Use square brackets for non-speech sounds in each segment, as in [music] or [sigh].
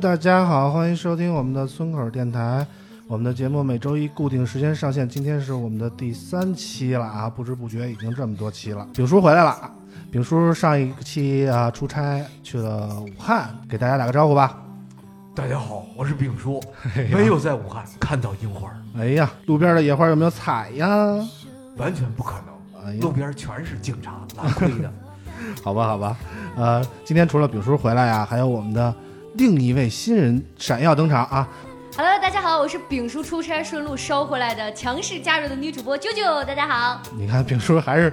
大家好，欢迎收听我们的村口电台。我们的节目每周一固定时间上线，今天是我们的第三期了啊！不知不觉已经这么多期了。丙叔回来了，丙叔上一期啊出差去了武汉，给大家打个招呼吧。大家好，我是丙叔，没有在武汉看到樱花，哎呀，路边的野花有没有采呀？完全不可能。哎呀路，边全是警察拉 [laughs] 亏的。好吧，好吧，呃，今天除了丙叔回来呀，还有我们的另一位新人闪耀登场啊！Hello，大家好，我是丙叔出差顺路捎回来的强势加入的女主播啾啾，大家好。你看丙叔还是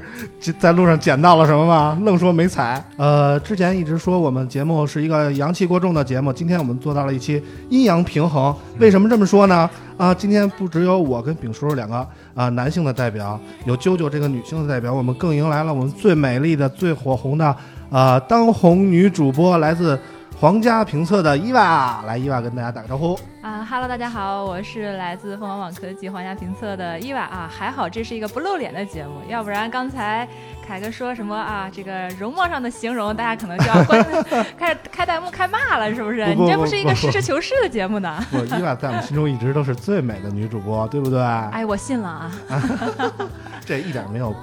在路上捡到了什么吗？愣说没踩。呃，之前一直说我们节目是一个阳气过重的节目，今天我们做到了一期阴阳平衡。为什么这么说呢？啊，今天不只有我跟丙叔两个啊男性的代表，有啾啾这个女性的代表，我们更迎来了我们最美丽的、最火红的啊当红女主播，来自皇家评测的伊娃。来，伊娃跟大家打个招呼。啊哈喽，大家好，我是来自凤凰网科技皇家评测的伊娃啊。还好这是一个不露脸的节目，要不然刚才凯哥说什么啊，这个容貌上的形容，大家可能就要关 [laughs] 开始开弹幕开骂了，是不是？不不你这不是一个实事求是的节目呢？我伊娃在我们心中一直都是最美的女主播，对不对？哎，我信了啊。[laughs] 这一点没有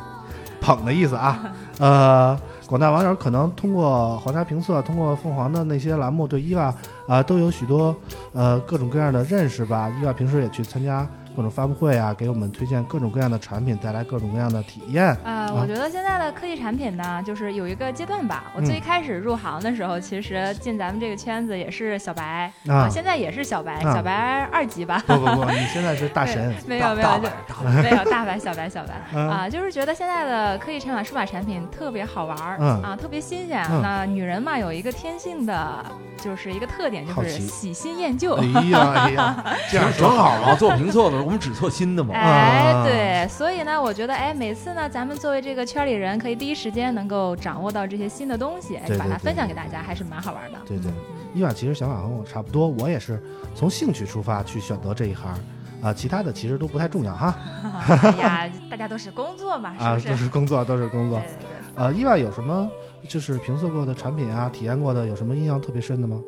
捧的意思啊。呃，广大网友可能通过皇家评测，通过凤凰的那些栏目，对伊娃啊、都有许多呃各种各样的认识吧。伊娃平时也去参加各种发布会啊，给我们推荐各种各样的产品，带来各种各样的体验。呃，我觉得现在的科技产品呢，就是有一个阶段吧。我最开始入行的时候，其实进咱们这个圈子也是小白啊现在也是小白，啊小白二级吧。不不不，你现在是大神。没 [laughs] 有没有，没有大白小白小白嗯啊，就是觉得现在的科技产品、数码产品特别好玩儿嗯啊，特别新鲜。嗯那女人嘛，有一个天性的，就是一个特点，就是喜新厌旧。[laughs] 哎呀哎呀，这样 [laughs] 正好嘛，做评测的时候我们只测新的嘛。哎啊，对，所以呢，我觉得，哎，每次呢，咱们作为这个圈里人，可以第一时间能够掌握到这些新的东西，哎对对对把它分享给大家，还是蛮好玩的。对对，伊娃其实想法和我差不多，我也是从兴趣出发去选择这一行。啊，其他的其实都不太重要哈。[laughs] 哎呀，大家都是工作嘛，啊，是不是？都是工作，都是工作对。对对。呃，伊娃有什么就是评测过的产品啊，体验过的，有什么印象特别深的吗？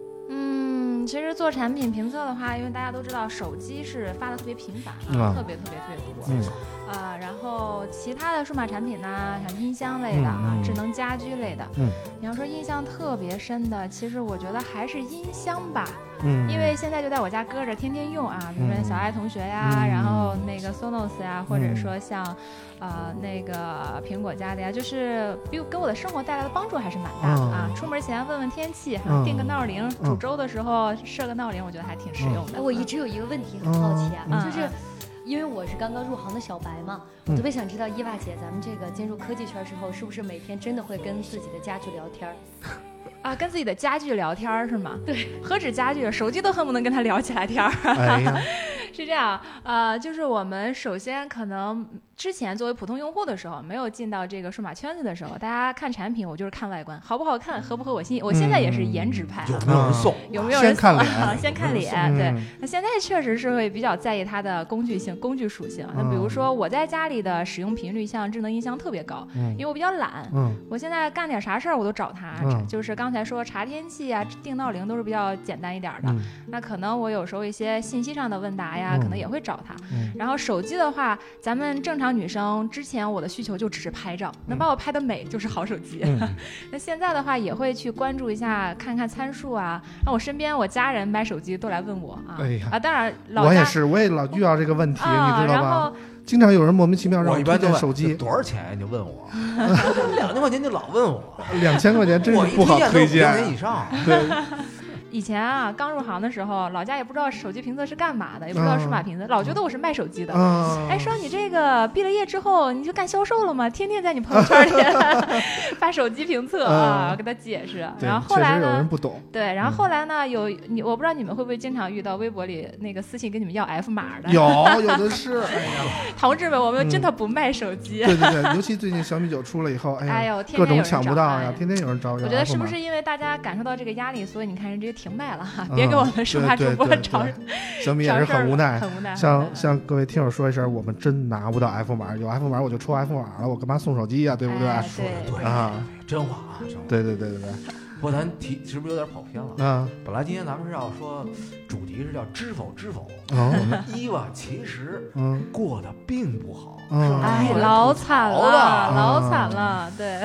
嗯，其实做产品评测的话，因为大家都知道手机是发的特别频繁，啊特别特别特别多。嗯。啊，然后其他的数码产品呢，像音箱类的啊，智能家居类的，嗯。你要说印象特别深的，其实我觉得还是音箱吧，嗯，因为现在就在我家搁着，天天用啊，比如说嗯。小爱同学呀，嗯。然后那个 Sonos 呀，或者嗯。说像，呃，那个苹果家的呀，就是比给我的生活带来的帮助还是蛮大的啊。嗯出门前问问天气，嗯定个闹铃，嗯煮粥的时候设个闹铃，我觉得还挺实用的。哎，我一直有一个问题很好奇啊，嗯就是因为我是刚刚入行的小白嘛，嗯我特别想知道伊娃姐，咱们这个进入科技圈之后，是不是每天真的会跟自己的家具聊天儿？[laughs] 啊，跟自己的家具聊天儿是吗？对，何止家具，手机都恨不能跟他聊起来天儿。哎，是这样，呃，就是我们首先可能之前作为普通用户的时候，没有进到这个数码圈子的时候，大家看产品，我就是看外观，好不好看，合不合我心意。我现在也是颜值派啊，有没有人送？有没有人先看送脸啊先看脸，嗯对。那现在确实是会比较在意它的工具性、工具属性。那比如说我在家里的使用频率，像智能音箱特别高，嗯因为我比较懒。嗯我现在干点啥事儿我都找它，嗯就是刚才说查天气啊、定闹铃都是比较简单一点儿的。嗯那可能我有时候一些信息上的问答呀，嗯可能也会找它。嗯然后手机的话，咱们正常女生之前我的需求就只是拍照，能把我拍的美就是好手机。嗯 [laughs] 那现在的话也会去关注一下，看看参数啊。那我身边我家人买手机都来问我啊、哎呀啊，当然老我也是，我也老遇到这个问题，啊，你知道吧然后？经常有人莫名其妙让推我一般都问荐手机，多少钱呀？你就问我，[laughs] 两千块钱就老问我，两千块钱真是不好推推荐都是五千荐元以。上。对，[laughs] 以前啊，刚入行的时候，老家也不知道手机评测是干嘛的，也不知道数码评测，老觉得我是卖手机的。嗯，哎，说你这个毕了业之后你就干销售了吗？天天在你朋友圈里 [laughs] [laughs] 发手机评测啊，嗯给他解释。然后后来呢？不懂，对，然后后来呢？有你，我不知道你们会不会经常遇到微博里那个私信跟你们要 F 码的。有 [laughs] 有的是，哎呀，同志们，我们嗯真的不卖手机。对对对，尤其最近小米九出了以后，哎呀，哎呦，天各种天抢不到呀哎，天天有人找。我要觉得是不是因为大家感受到这个压力，所以你看人直接停卖了哈，嗯别给我们数码主播找对小米也是很无奈。很无奈。向向各位听友说一声，我们真拿不到 F 码，有 F 码我就抽 F 码了，我干嘛送手机呀？对不对？哎说的对对啊，真话啊，真话。对对对对对，不过咱提是不是有点跑偏了？嗯，本来今天咱们是要说主题是叫知否知否，我哦，们伊娃其实嗯过得并不好，嗯是吧哎，老惨了，老惨了，对，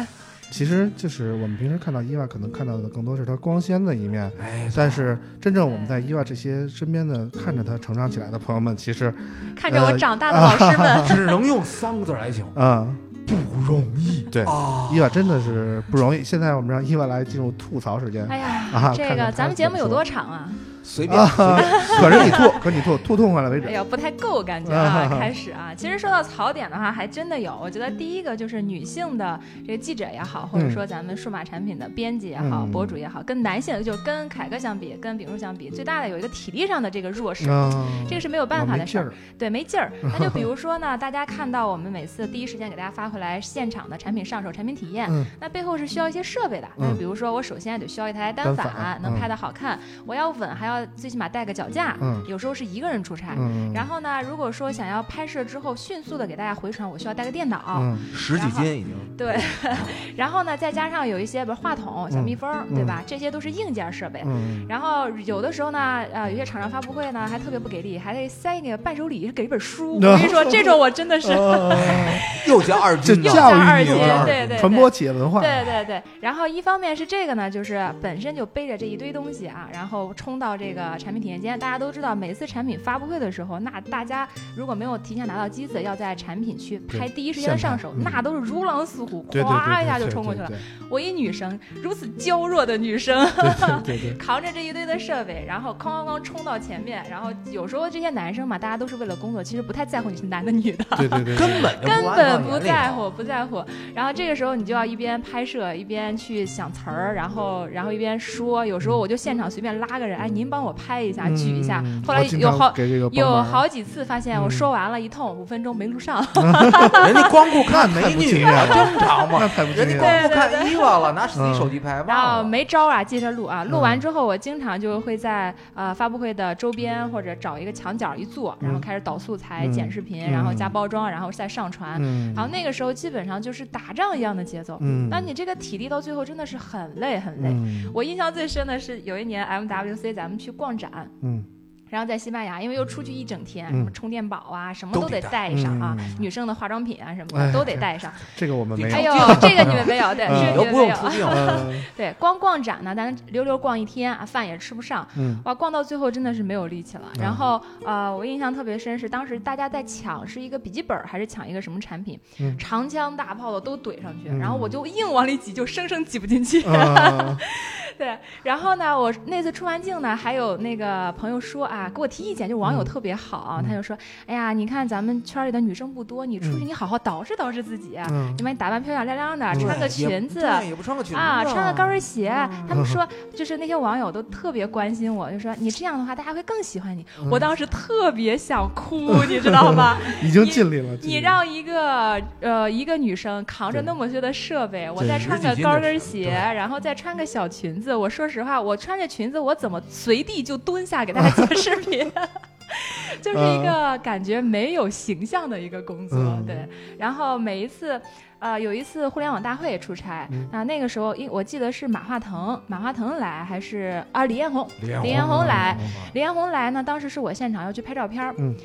其实就是我们平时看到伊娃，可能看到的更多是她光鲜的一面，哎，但是真正我们在伊娃这些身边的看着她成长起来的朋友们，其实，看着我长大的老师们，[laughs] 只能用三个字来形容，嗯，不容易。对啊，伊娃真的是不容易。现在我们让伊娃来进入吐槽时间，哎呀啊，这个咱们节目有多长啊？随便随便。可是你吐，可你吐，吐痛快了为止。哎呀，不太够感觉啊！开始啊，其实说到槽点的话，还真的有。我觉得第一个就是女性的这个记者也好，或者说咱们数码产品的编辑也好、嗯博主也好，跟男性就跟凯哥相比，跟秉叔相比，最大的有一个体力上的这个弱势。嗯，这个是没有办法的事儿对，没劲儿。[laughs] 那就比如说呢，大家看到我们每次第一时间给大家发回来现场的产品上手、产品体验，嗯那背后是需要一些设备的。那就比如说，我首先得需要一台单单反，能拍的好看，我要稳，还要最起码带个脚架。嗯。有时候是一个人出差。嗯，然后呢，如果说想要拍摄之后迅速的给大家回传，我需要带个电脑，嗯。十几斤已经，对，[laughs] 然后呢，再加上有一些比如话筒、小蜜蜂，嗯对吧？这些都是硬件设备。嗯然后有的时候呢，呃，有些厂商发布会呢还特别不给力，还得塞那个伴手礼，给一本书。[laughs] 我跟你说，这种我真的是哦。[laughs] 又加二斤又加二斤。对对。传播企业文化，对对对，然后一方面是这个呢，就是本身就背着这一堆东西啊，然后冲到这个产品体验间。大家都知道，每次产品发布会的时候，那大家如果没有提前拿到机子，要在产品区拍第一时间的上手，嗯那都是如狼似虎，咵一下就冲过去了。我一女生，如此娇弱的女生，[laughs] 扛着这一堆的设备，然后哐哐哐冲到前面，然后有时候这些男生嘛，大家都是为了工作，其实不太在乎你是男的女的。对对对，根本根本不在乎，不在乎。然后这个时候你就要一边拍摄一边去想词儿，然后然后一边说。有时候我就现场随便拉个人，哎，您帮我拍一下，嗯举一下。嗯后来有好给这个有好几次发现我嗯说完了一通，五分钟没录上。[laughs] 人家光顾看美女啊，[laughs] 正常嘛人家。光顾看伊娃了，拿自己嗯手机拍，然后。没招啊，接着录啊。录嗯完之后，我经常就会在呃发布会的周边或者找一个墙角一坐，然后嗯开始导素材、嗯剪视频，嗯然后加包装，然后再上传。嗯，然后那个时候基本上就是打仗一样的节奏。嗯，那你这个体力到最后真的是很累很累。嗯我印象最深的是有一年 MWC 咱们去逛展，嗯。然后在西班牙，因为又出去一整天，嗯什么充电宝啊，什么都得带上啊，嗯女生的化妆品啊什么哎的都得带上。这个我们没有。哎呦，[laughs] 这个你们没有，[laughs] 对，嗯这你都不个你们没有。对，光逛展呢，咱溜溜逛一天啊，饭也吃不上，嗯哇，逛到最后真的是没有力气了。嗯然后呃，我印象特别深是当时大家在抢是一个笔记本还是抢一个什么产品，嗯长枪大炮的都怼上去，嗯然后我就硬往里挤，就生生挤不进去。呃 [laughs] 对，然后呢，我那次出完镜呢，还有那个朋友说啊，给我提意见，就网友嗯特别好他就说，哎呀，你看咱们圈里的女生不多，你出去嗯你好好捯饬捯饬自己，嗯你把你打扮漂漂亮亮的，嗯穿个裙子。对，也不穿个裙子啊，穿个高跟鞋，嗯他们说就是那些网友都特别关心我，就说你这样的话，大家会更喜欢你。嗯我当时特别想哭，你知道吗？[laughs] 已经尽力了。你让一个呃一个女生扛着那么些的设备，我再穿个高跟鞋，然后再穿个小裙子，我说实话，我穿着裙子，我怎么随地就蹲下给大家剪视频？就是一个感觉没有形象的一个工作，嗯对。然后每一次，呃，有一次互联网大会出差，嗯那那个时候，因我记得是马化腾，马化腾来还是啊李彦宏，李彦宏来，李彦宏来呢，当时是我现场要去拍照片儿嗯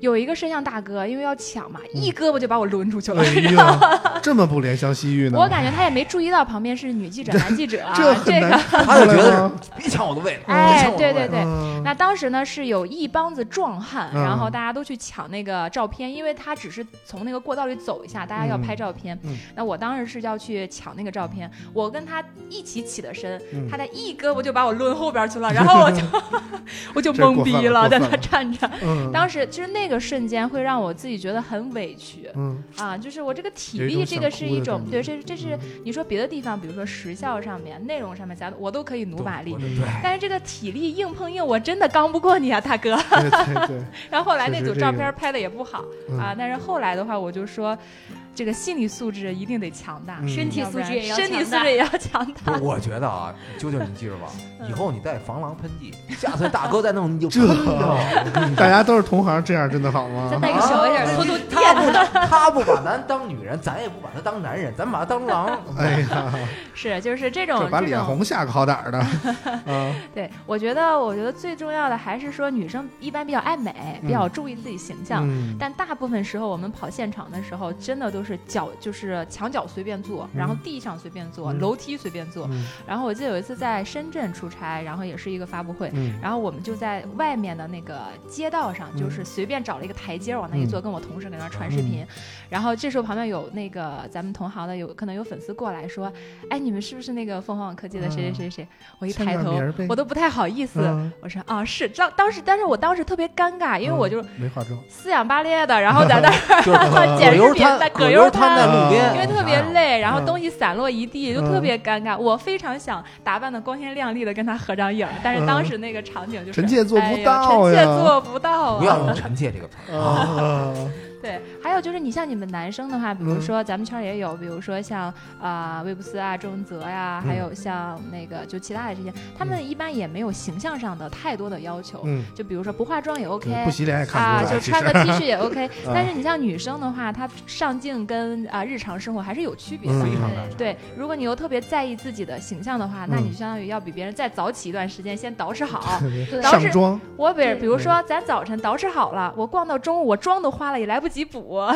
有一个摄像大哥，因为要抢嘛，一胳膊就把我抡出去了。哎呀，[laughs] 这么不怜香惜玉呢？我感觉他也没注意到旁边是女记者、[laughs] 男记者啊，这这个。看他就觉得别抢我的位置，哎对对对嗯那当时呢是有一帮子壮汉，嗯然后大家都去抢那个照片，因为他只是从那个过道里走一下，大家要拍照片。嗯那我当时是要去抢那个照片，我跟他一起起的身，嗯他的一胳膊就把我抡后边去了，然后我就 [laughs] 我就懵逼了在那站着。嗯当时其实那个瞬间会让我自己觉得很委屈。嗯啊，就是我这个体力，这个是一种对，这这是你说别的地方，比如说时效上面、内容上面，咱我都可以努把力但是这个体力硬碰硬，我真的刚不过你啊，大哥。对对对，[laughs] 然后后来那组照片拍的也不好嗯啊，但是后来的话，我就说，这个心理素质一定得强大，嗯身体素质也要身体强大素质也要强大，。我觉得啊，啾啾，你记着吧，嗯以后你带防狼喷剂，[laughs] 下次大哥再弄你就这。大家都是同行，这样真的好吗再？带个小一点的，偷偷他不把他不把咱当女人，咱也不把他当男人，咱把他当狼。哎呀，是，就是这这种这种，把脸红吓个好歹儿的，嗯，[laughs] 对我觉得，我觉得最重要的还是说，女生一般比较爱美，比较注意自己形象。嗯但大部分时候，我们跑现场的时候，真的都是脚就是墙角随便坐，然后地上随便坐，嗯楼梯随便坐。嗯然后我记得有一次在深圳出差，然后也是一个发布会，嗯然后我们就在外面的那个街道上，嗯就是随便找了一个台阶往那一坐，跟我同事搁那传视频。然后这时候旁边有那个咱们同行的，有可能有粉丝过来说：“哎，你们是不是那个凤凰网科技的谁谁谁谁？”我一抬头我都不太好意思。嗯我说：“啊，是。”当当时，但是我当时特别尴尬，因为我就嗯没化妆，四仰八咧的，然后在那儿 [laughs] 就是捡视频在葛葛优瘫优瘫在路边，因为特别累，然后嗯东西散落一地，就特别尴尬。我非常想打扮的光鲜亮丽的跟他合张影，但是当时那个场景就是臣妾做不哎呀到呀臣妾做不到不要啊。用臣妾这个词儿。啊，对，还有就是你像你们男生的话，比如嗯。说咱们圈也有，比如说像啊魏布斯啊、周文泽呀，还有像那个就其他的这些，他们一般也没有形象上的太多的要求，嗯，就比如说不化妆也 OK，不洗脸也看啊，不出来，就穿个 T 恤也 [laughs] OK，啊但是你像女生的话，她上镜跟啊日常生活还是有区别的。对，如果你又特别在意自己的形象的话，那嗯你就相当于要比别人再早起一段时间，先捯饬好。[laughs] 对。当时上妆。我比比如说，咱早晨捯饬好了，我逛到中午，我妆都花了，也来不及补，啊。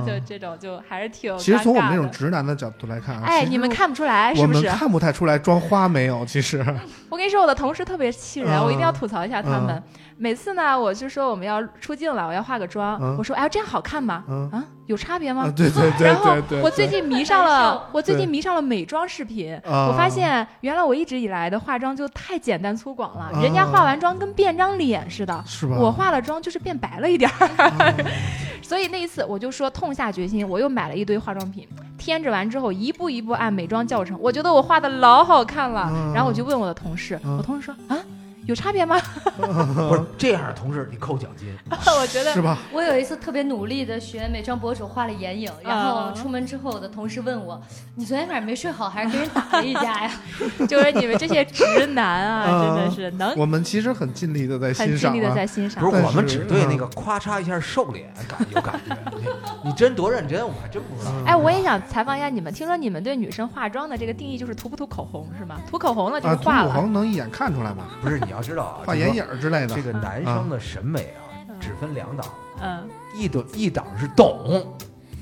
[laughs] 就这种就还是挺其实从我们尴尬的这种直男的角度来看啊，哎，你们看不出来是不是？我们？看不太出来装花没有，其实，[laughs] 我跟你说，我的同事特别气人，嗯我一定要吐槽一下他们。嗯每次呢，我就说我们要出镜了，我要化个妆，嗯我说哎呀，这样好看吗？嗯啊，有差别吗？啊，对对对然后对对，我最近迷上了，我最近迷上了美妆视频。啊我发现原来我一直以来的化妆就太简单粗犷了，啊人家化完妆跟变张脸似的。是吧？我化了妆就是变白了一点儿，啊 [laughs] 所以那一次我就说痛下决心，我又买了一堆化妆品，添置完之后一步一步按美妆教程，我觉得我画的老好看了。嗯然后我就问我的同事，嗯我同事说啊，有差别吗？[laughs] 不是这样的同事，你扣奖金。[laughs] 我觉得是吧？我有一次特别努力的学美妆博主画了眼影，然后出门之后，我的同事问我：“你昨天晚上没睡好，还是跟人打了一架呀 [laughs] 就是你们这些直男啊，嗯真的是能我们其实很尽力的在欣赏尽力的啊，在欣赏不。是我们只对那个咔嚓一下瘦脸感有感觉，你你真多认真，我还真不知道。嗯哎，我也想采访一下你们，听说你们对女生化妆的这个定义就是涂不涂口红是吗？涂口红了就化了。涂口红能一眼看出来吗？不是你要知道啊，画眼影之类的这个男生的审美啊，嗯只分两档，嗯一档一档是懂，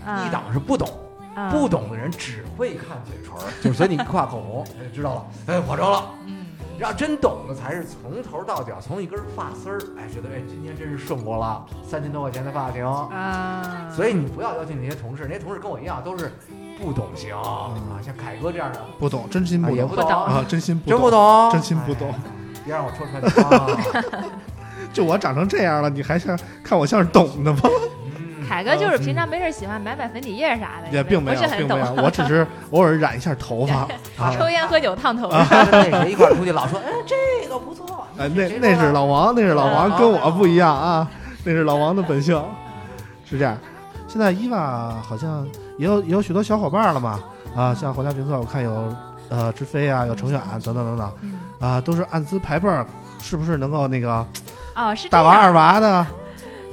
啊一档是不懂。啊不懂的人只会看嘴唇，[laughs] 就是所以你一画口红，哎，知道了，哎，化妆了。嗯然后真懂的才是从头到脚，从一根发丝儿，哎，觉得哎，今天真是顺过了，三千多块钱的发型。啊，所以你不要邀请那些同事，那些同事跟我一样都是不懂型啊，像凯哥这样的不懂，真心不懂啊也不懂啊，真心不真不懂。懂，真心不懂哎别让我戳穿你啊！[laughs] 就我长成这样了，你还像看我像是懂的吗？嗯凯哥就是平常没事喜欢买买粉底液啥的，也并没有不是，很懂并没。有，我只是偶尔染一下头发 [laughs] 啊。抽烟喝酒烫头，发那谁一块出去，老说，哎，这个不错。[laughs] 哎，那那是老王，那是老王，啊跟我不一样啊，那是老王的本性，是这样。现在伊娃好像也有也有许多小伙伴了嘛，啊，像皇家评测，我看有呃志飞啊，有程远等等等等嗯啊，都是按资排辈儿，是不是能够那个哦，是这大娃样二娃的？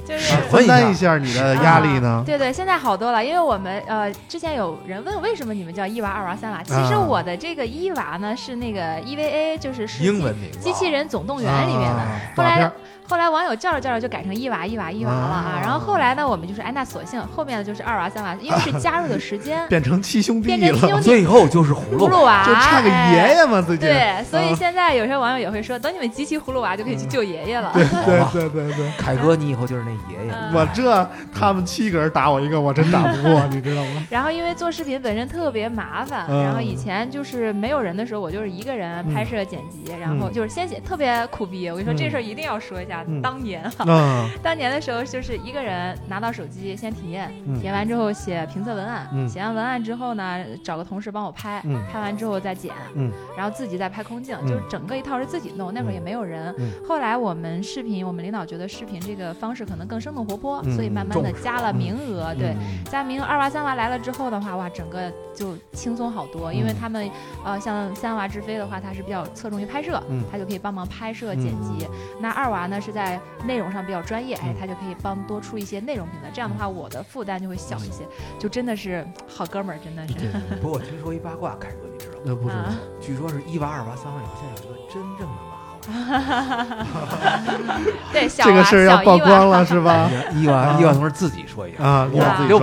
就是分担一下你的压力呢？对对，现在好多了，因为我们呃，之前有人问为什么你们叫一娃、二娃、三娃，其实啊我的这个一娃呢是那个 EVA，就是是英文名字啊机器人总动员里面的。啊后来动画片儿后来网友叫着叫着就改成一娃一娃一娃了啊啊，然后后来呢，我们就是哎那索性后面的就是二娃三娃，因为是加入的时间变成七兄弟变成七兄了，弟最后就是葫芦葫芦娃，就差个哎爷爷嘛，最近。对，所以啊现在有些网友也会说，等你们集齐葫芦娃就可以去救爷爷了。对对对对对，凯哥，你以后就是那爷爷。嗯我这他们七个人打我一个，我真打不过，你知道吗？[laughs] 然后因为做视频本身特别麻烦，嗯然后以前就是没有人的时候，我就是一个人拍摄剪辑，然后就是先写特别苦逼。我跟你说嗯这事儿一定要说一下，嗯当年哈，嗯。[laughs] 当年的时候就是一个人拿到手机先体验，嗯。体验完之后写评测文案，嗯。写完文案之后呢，找个同事帮我拍，嗯。拍完之后再剪，嗯。然后自己再拍空镜，嗯就是整个一套是自己弄。那会儿也没有人。嗯。后来我们视频，我们领导觉得视频这个方式可能更生动活泼，嗯所以慢。慢的加了名额，对。嗯。加名额二娃三娃来了之后的话，哇，整个就轻松好多，因为嗯。他们呃，像三娃志飞的话，他是比较侧重于拍摄，嗯。他就可以帮忙拍摄剪辑。那二娃呢是在内容上比较专业，哎嗯，他就可以帮多出一些内容平台。这样的话，我的负担就会小一些，就真的是好哥们儿，真的是。不过我听说一八卦，凯哥你知道吗？那不知道啊，据说是一八、二八、三娃以后，现在有一个真正的。[laughs] 对，小这个娃事儿要曝光了是吧？[laughs] 伊娃啊一娃同志自己说一下啊我们一娃自己说。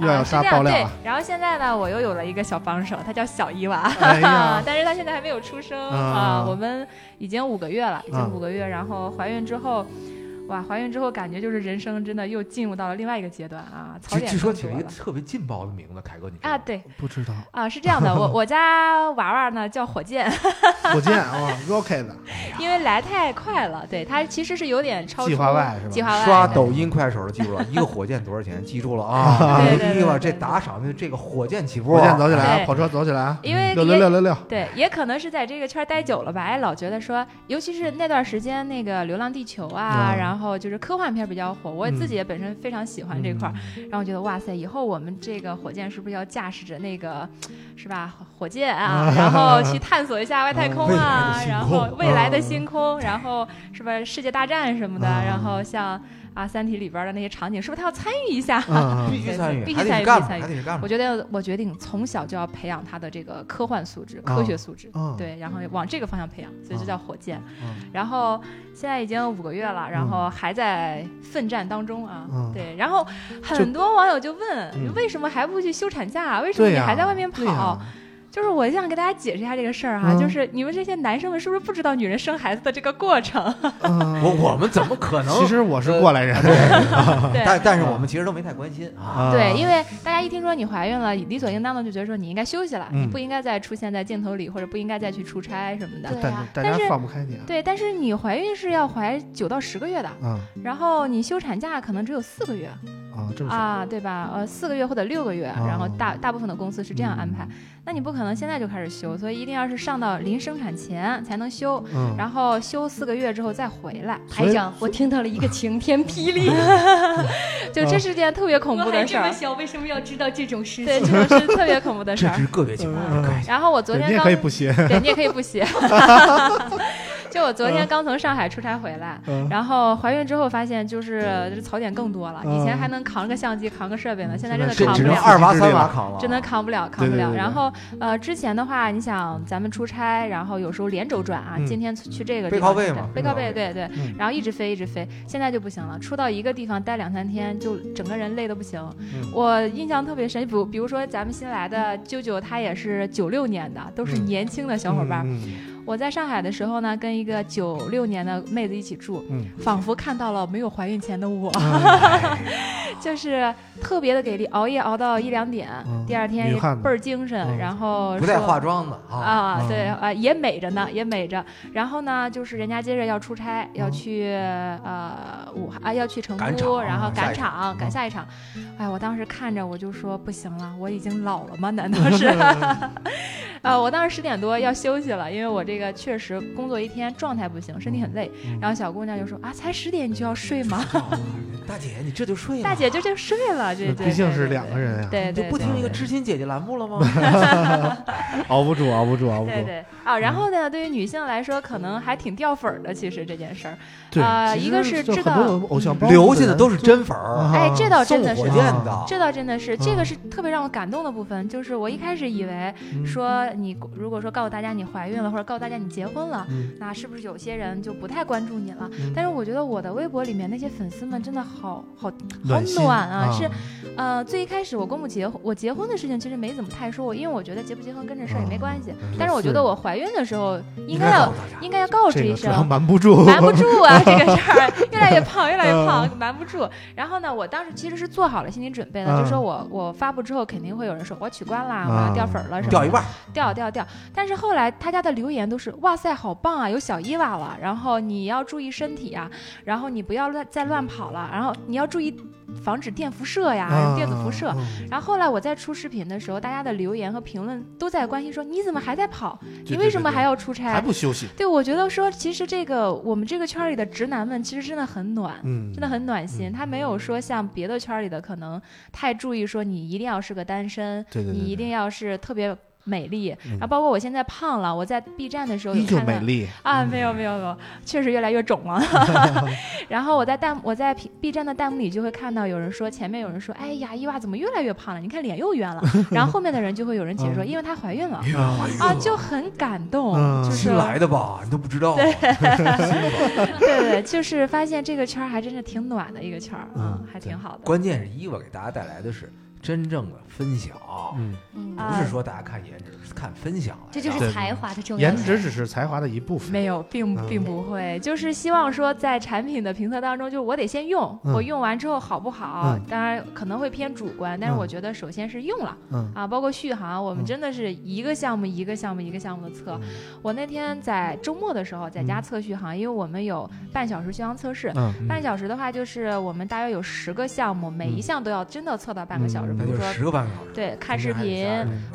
又要杀爆料啊！，然后现在呢，我又有了一个小帮手，他叫小伊娃，但是他现在还没有出生啊啊。我们已经五个月了，已啊经五个月，然后怀孕之后。哇，怀孕之后感觉就是人生真的又进入到了另外一个阶段啊，槽点据据说更多了起了一个特别劲爆的名字，凯哥你啊，对不知道啊，是这样的，我 [laughs] 我家娃娃呢叫火箭，[laughs] 火箭啊，rocket [laughs] 因为来太快了，对他其实是有点超计划外是吧计划外刷抖音、快手的记住了，一个火箭多少钱？记住了啊！对对对哎呀，对这打赏的这个火箭起步，火箭走起来啊，跑车走起来啊，因为六六六六六，对，也可能是在这个圈待久了吧，哎，老觉得说，尤其是那段时间那个《流浪地球》啊，嗯然后就是科幻片比较火，我自己也本身非常喜欢这块儿，嗯。然后觉得哇塞，以后我们这个火箭是不是要驾驶着那个，是吧，火箭啊，然后去 [laughs] 探索一下外太空啊，星然后未来的星空，然后是吧，世界大战什么的，啊然后像啊《三体》里边的那些场景，是不是他要参与一下？嗯必须参与，必须？参与必须参与我？觉得我决定从小就要培养他的这个科幻素质、啊科学素质，嗯对，然后往这个方向培养，所以就叫火箭。嗯然后现在已经五个月了，然后还在奋战当中啊。嗯对，然后很多网友就问，嗯为什么还不去休产假？为什么，你还在外面跑？就是我想给大家解释一下这个事儿哈，嗯就是你们这些男生们是不是不知道女人生孩子的这个过程？嗯我我们怎么可能？[laughs] 其实我是过来人，[laughs] 对。但但是我们其实都没太关心啊。啊对，因为大家一听说你怀孕了，理所应当的就觉得说你应该休息了，嗯你不应该再出现在镜头里，或者不应该再去出差什么的。但对啊大家但是放不开你啊，对，但是你怀孕是要怀九到十个月的，嗯然后你休产假可能只有四个月啊，这么说啊，对吧？呃，四个月或者六个月，哦然后大大部分的公司是这样安排。那你不可能现在就开始修，所以一定要是上到临生产前才能修，嗯，然后修四个月之后再回来。台长，我听到了一个晴天霹雳，[laughs] [laughs] 就这是件特别恐怖的事儿，还这么小，为什么要知道这种事对，情？这种是特别恐怖的事儿这只。是个别情况，然后我昨天你也可以不写，对你也可以不写。就我昨天刚从上海出差回来，嗯然后怀孕之后发现就是就是槽点更多了。嗯以前还能扛个相机、扛个设备呢，现在真的扛不了。能二娃三娃扛了，真的扛不了，扛不了。对对对对然后，呃，之前的话，你想咱们出差，然后有时候连轴转啊，嗯今天去这个背靠背嘛背靠背，对对嗯。然后一直飞，一直飞。现在就不行了，出到一个地方待两三天，就整个人累的不行。嗯我印象特别深，比比如说咱们新来的舅舅，他也是九六年的，都是嗯年轻的小伙伴。嗯我在上海的时候呢，跟一个九六年的妹子一起住，嗯仿佛看到了没有怀孕前的我，嗯 [laughs] 就是特别的给力，熬夜熬到一两点，嗯第二天倍儿精神，嗯然后不带化妆的啊。啊，嗯对啊，也美着呢，也美着。然后呢，就是人家接着要出差，要嗯去呃武汉啊，要去成都，然后赶场，赶嗯下一场。哎，我当时看着我就说不行了，我已经老了吗？难道 [laughs] 是？[laughs] 呃，我当时十点多要休息了，因为我这个确实工作一天状态不行，身体很累。嗯然后小姑娘就说啊，才十点你就要睡吗？[laughs] 大姐，你这就睡了？大姐就就睡了，这这毕竟是两个人呀，对对你就不听一个知心姐姐栏目了吗？[laughs] 熬不住，熬不住，熬不住。对对啊，然后呢，对于女性来说，可能还挺掉粉儿的。其实这件事儿，啊一个是知道偶像包留下的都是真粉儿，啊哎，这倒真的是送火。箭的。这倒真的是，这嗯个是特别让我感动的部分。就是我一开始以为嗯说你如果说告诉大家你怀孕了，或者告诉大家你结婚了，嗯那是不是有些人就不太关注你了？嗯但是我觉得我的微博里面那些粉丝们真的好好好暖啊！是呃，最一开始我公布结婚，我结婚的事情其实没怎么太说，我因为我觉得结不结婚跟这事儿也没关系。嗯但是我觉得我怀孕的时候应该要应该要告知一声。瞒不住，瞒不住啊，[laughs] 这个事儿越来越胖，越来越胖，嗯瞒不住。然后呢，我当时其实是做好了心理准备的，嗯就说我我发布之后肯定会有人说我取关啦，嗯我要掉粉儿了什么的，掉一半儿，掉掉掉。但是后来他家的留言都是哇塞，好棒啊，有小伊娃了，然后你要注意身体啊，然后你不要乱再乱跑了，然后你要注意防止电辐射呀，啊电子辐射。嗯然后后来我在出视频的时候，大家的留言和评论都在关心说你怎么还在跑？你为什么还要出差？还不休息？对，我觉得说，其实这个我们这个圈里的直男们，其实真的很暖，嗯，真的很暖心。他没有说像别的圈里的可能太注意说你一定要是个单身，对对对，你一定要是特别美丽。嗯然后包括我现在胖了，我在 B 站的时候依旧有看到美丽，啊，没有没有没有，确实越来越肿了。[laughs] 然后我在弹我在 B 站的弹幕里就会看到有人说，前面有人说，哎呀，伊娃怎么越来越胖了？你看脸又圆了。[laughs] 然后后面的人就会有人解说，嗯因为她怀孕了啊啊，就很感动，嗯就是新来的吧？你都不知道。对 [laughs] 对，就是发现这个圈儿还真是挺暖的一个圈儿，嗯还挺好的。关键是伊娃给大家带来的是真正的分享，嗯，不是说大家看颜值，是看分享。这就是才华的重要。颜值只是才华的一部分。没有，并嗯并不会，就是希望说在产品的评测当中，就是我得先用，嗯我用完之后好不好？嗯当然可能会偏主观，但是嗯我觉得首先是用了嗯啊，包括续航，我们嗯真的是一个项目一个项目一个项目的测。我那天在周末的时候在家测续航，因为我们有半小时续航测试。嗯半小时的话，就是我们大约有十个项目，每一项都要真的测到半个小时。嗯那就是比如说，十个半个小时。对，看视频，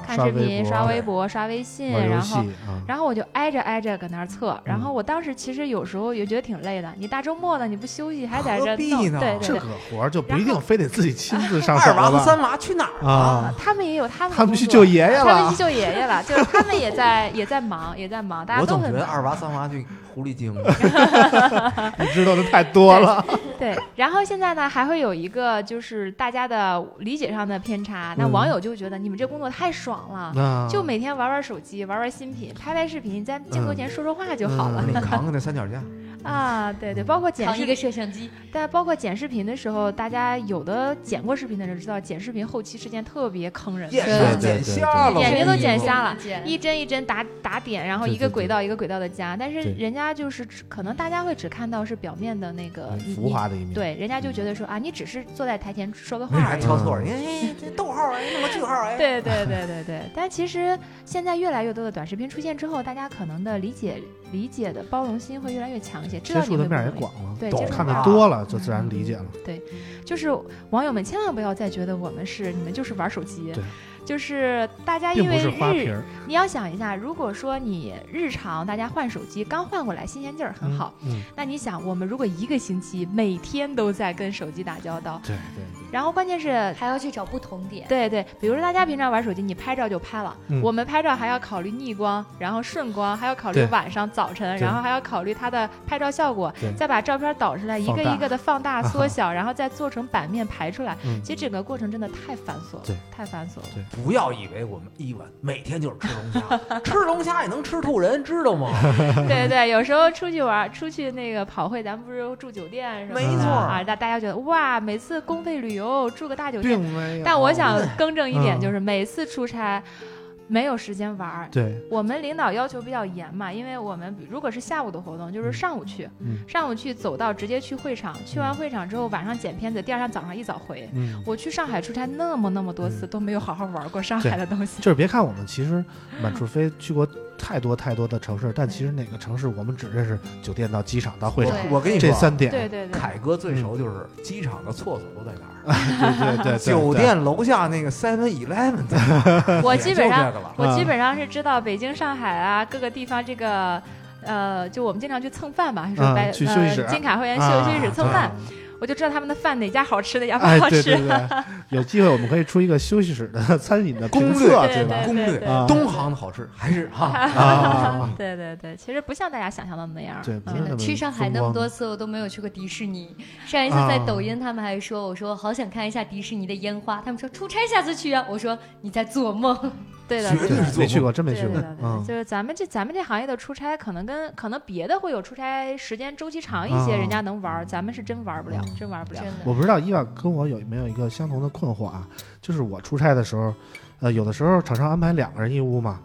看视频、刷微博、刷微信，然后啊，然后我就挨着挨着搁那儿测，然嗯后我当时其实有时候也觉得挺累的。你大周末的你不休息，还在这何必弄，呢这对对对。个活儿就不然后一定非得自己亲自 [laughs] 上手二娃？和三娃去哪儿了？啊，他们也有他们的他们去工作救爷爷了他们去。救爷爷了，就是他们也在也在忙，也在忙，大 [laughs] 家我总觉都很忙。得二娃三娃去狐狸精。[laughs] 你知道的太多了。对，然后现在呢，还会有一个就是大家的理解上的偏差，那嗯网友就觉得你们这工作太爽了。啊，就每天玩玩手机，玩玩新品，拍拍视频，在镜头前说说话就好了、嗯你扛扛那三脚架，啊！对对，包括剪一个摄像机，但包括剪视频的时候，大家有的剪过视频的人知道，剪视频后期是件特别坑人的眼事。睛剪瞎了，眼睛都剪瞎了一帧一帧打打点，然后一个轨道一个轨道的加，但是人家就是可能大家会只看到是表面的那个浮华的一面。对，人家就觉得说啊，你只是坐在台前说个话那而已。还挑错了，哎，这逗号哎，弄个句号哎，[laughs] 对对对对对，但其实现在越来越多的短视频出现之后，大家可能的理解理解的包容心会越来越强一些，知道你接触的面也。广了，对，看面儿广的多了就自然理解了。对就是网友们千万不要再觉得我们是你们就是玩手机对，就是大家因为日，你要想一下，如果说你日常大家换手机刚换过来，新鲜劲儿很好，嗯。那你想我们如果一个星期每天都在跟手机打交道，对对对，然后关键是。还要去找不同点。对对，比如说大家平常玩手机，你拍照就拍了，嗯我们拍照还要考虑逆光，然后顺光，还要考虑晚上、早晨，然后还要考虑它的拍照效果，再把照片导出来，一个一个的放大、缩 [laughs] 小，然后再做成版面排出来。嗯其实整个过程真的太繁琐了对，太繁琐了。不要以为我们一晚每天就是吃龙虾，[laughs] 吃龙虾也能吃吐人，知道吗？[laughs] 对对，有时候出去玩，出去那个跑会，咱们不是住酒店什么的没错啊，大大家觉得哇，每次公费旅游住个大酒店。但我想更正一点，嗯。就是每次出差没有时间玩儿。对，我们领导要求比较严嘛，因为我们如果是下午的活动，就是上午去，嗯。上午去走到直接去会场，去完会场之后晚上剪片子，第二天早上一早回。嗯，我去上海出差那么那么多次，都没有好好玩过上海的东西。就是别看我们其实满处飞去过太多太多的城市，但其实哪个城市我们只认识酒店到机场到会场我跟你说啊，这三点。对对对，凯哥最熟就是机场的厕所都在哪儿，[laughs] 对对对对，酒店楼下那个 Seven Eleven 在，[laughs] 我基本上我基本上是知道北京、上海啊各个地方这个。呃，就我们经常去蹭饭嘛，说啊白、去休息室。呃、金卡会员休息室蹭饭，啊我就知道他们的饭哪家好吃，哪家不哎，好吃。对对对，[laughs] 有机会我们可以出一个休息室的 [laughs] 餐饮的攻略测，对吧？攻略啊东航的好吃还是哈？啊，[laughs] 对对对，其实不像大家想象的那样。对不是嗯那么去上海那么多次，我都没有去过迪士尼。上一次在抖音，他们还说，我说好想看一下迪士尼的烟花，他们说出差下次去啊。我说你在做梦。对的，绝对是做没去过，真没去过。对对对，对，嗯，就是咱们这咱们这行业的出差，可能跟可能别的会有出差时间周期长一些，啊。人家能玩儿，咱们是真玩不了，嗯。真玩不了。我不知道伊娃跟我有没有一个相同的困惑啊，就是我出差的时候，呃，有的时候厂商安排两个人一屋嘛，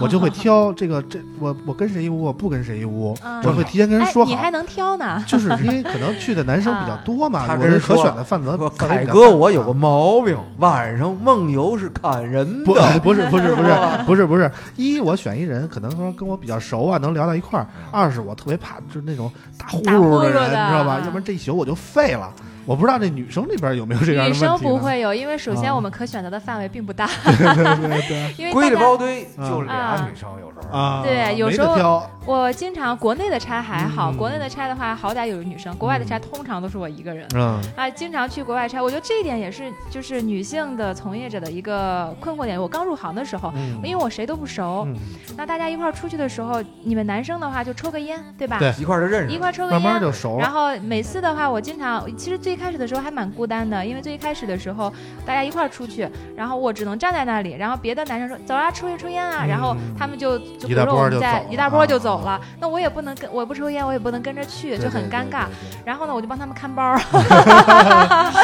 我就会挑这个这我我跟谁一屋，我不跟谁一屋，嗯我会提前跟人哎说，好。你还能挑呢？就是因为可能去的男生比较多嘛，他我是可选的范围说范围凯哥，大我有个毛病，晚上梦游是砍人不的。不是不是不是 [laughs] 不是不是一我选一人，可能说跟我比较熟啊，能聊到一块儿；二是我特别怕就是那种打呼噜的人，噜的你知道吧？要不然这一宿我就废了。我不知道这女生那边有没有这样的女问题女？生不会有，因为首先啊我们可选择的范围并不大，[laughs] 对对对因为归里大包堆啊就俩啊女生，有时候啊，对有时候我经常国内的差还好，嗯国内的差的话好歹有女生，国外的差通常都是我一个人。嗯啊，经常去国外差，我觉得这一点也是就是女性的从业者的一个困惑点。我刚入行的时候，嗯，因为我谁都不熟，嗯那大家一块儿出去的时候，你们男生的话就抽个烟，对吧？对一块儿就认识。一块儿抽个慢慢烟。就熟。然后每次的话，我经常其实最开始的时候还蛮孤单的，因为最一开始的时候大家一块儿出去，然后我只能站在那里，然后别的男生说走啊，出去抽烟啊，嗯。然后他们就就比一大波如说我们在一大波就啊。走了，那我也不能跟我不抽烟，我也不能跟着去，就很尴尬。。然后呢，我就帮他们看包儿，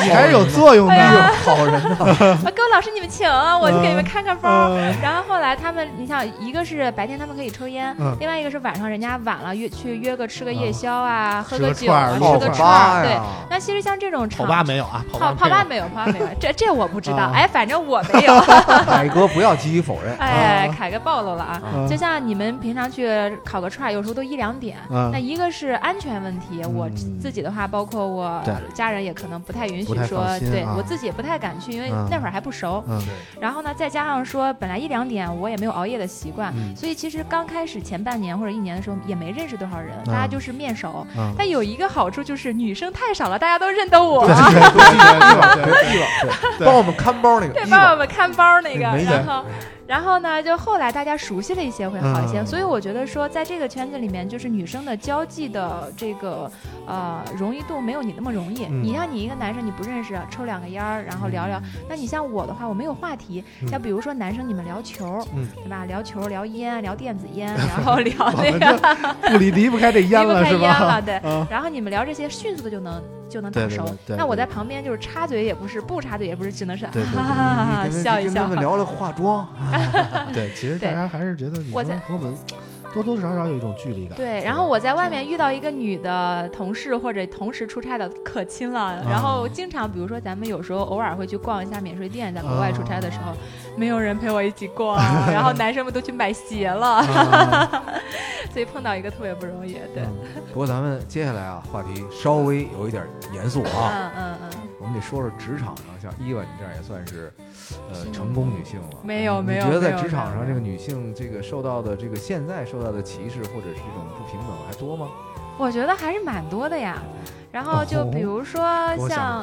你 [laughs] 还是有作用哎的。呀。好人 [laughs] 各位老师你们请啊，我就给你们看看包然后后来他们，你想，一个是白天他们可以抽烟，嗯。另外一个是晚上人家晚了约去约个吃个夜宵啊，喝个酒吃个串儿。对，那其实像这种跑场吧没有啊？泡吧泡吧没有，跑吧没有，这这我不知道。啊哎，反正我没有。[laughs] 凯哥不要积极否认。哎，啊凯哥暴露了啊！嗯就像你们平常去烤个串，有时候都一两点。嗯那一个是安全问题，我嗯自己的话，包括我家人也可能不太允许说对我自己也不太敢去，因为嗯那会儿还不熟。嗯然后呢，再加上说本来一两点我也没有熬夜的习惯，嗯所以其实刚开始前半年或者一年的时候也没认识多少人，大家就是面熟。嗯，但有一个好处就是女生太少了，大家都认得我。[laughs] 对帮我们看包那个对，帮我们看包那个，没然后，然后呢，就后来大家熟悉了一些会好一些，嗯所以我觉得说，在这个圈子里面，就是女生的交际的这个呃容易度没有你那么容易。嗯你像你一个男生你不认识，抽两个烟儿，然后聊聊，那你像我的话，我没有话题，嗯像比如说男生你们聊球，嗯对吧？聊球、聊烟、聊电子烟，然后 [laughs] 聊我那个离离不开这烟离不了是开烟了，吧？对。嗯然后你们聊这些，迅速的就能就能打熟。对对对对那我在旁边就是插嘴也不是，不插嘴也不是，只能是对对对哈哈哈哈笑一笑跟他。们聊了化妆，[laughs] 对，其实大家还是觉得女我在生和我们多多少少有一种距离感。对，然后我在外面遇到一个女的同事或者同时出差的可亲了，然后经常比如说咱们有时候偶尔会去逛一下免税店，在国外出差的时候，没有人陪我一起逛，[laughs] 然后男生们都去买鞋了，啊。[laughs] 所以碰到一个特别不容易。对，不过咱们接下来啊，话题稍微有一点严肃啊，嗯嗯嗯，我们得说说职场上，像伊娃你这样也算是，呃，成功女性了。没有没有你觉得在职场上，这个女性这个受到的这个现在受到的歧视或者是这种不平等还多吗？我觉得还是蛮多的呀。然后就比如说像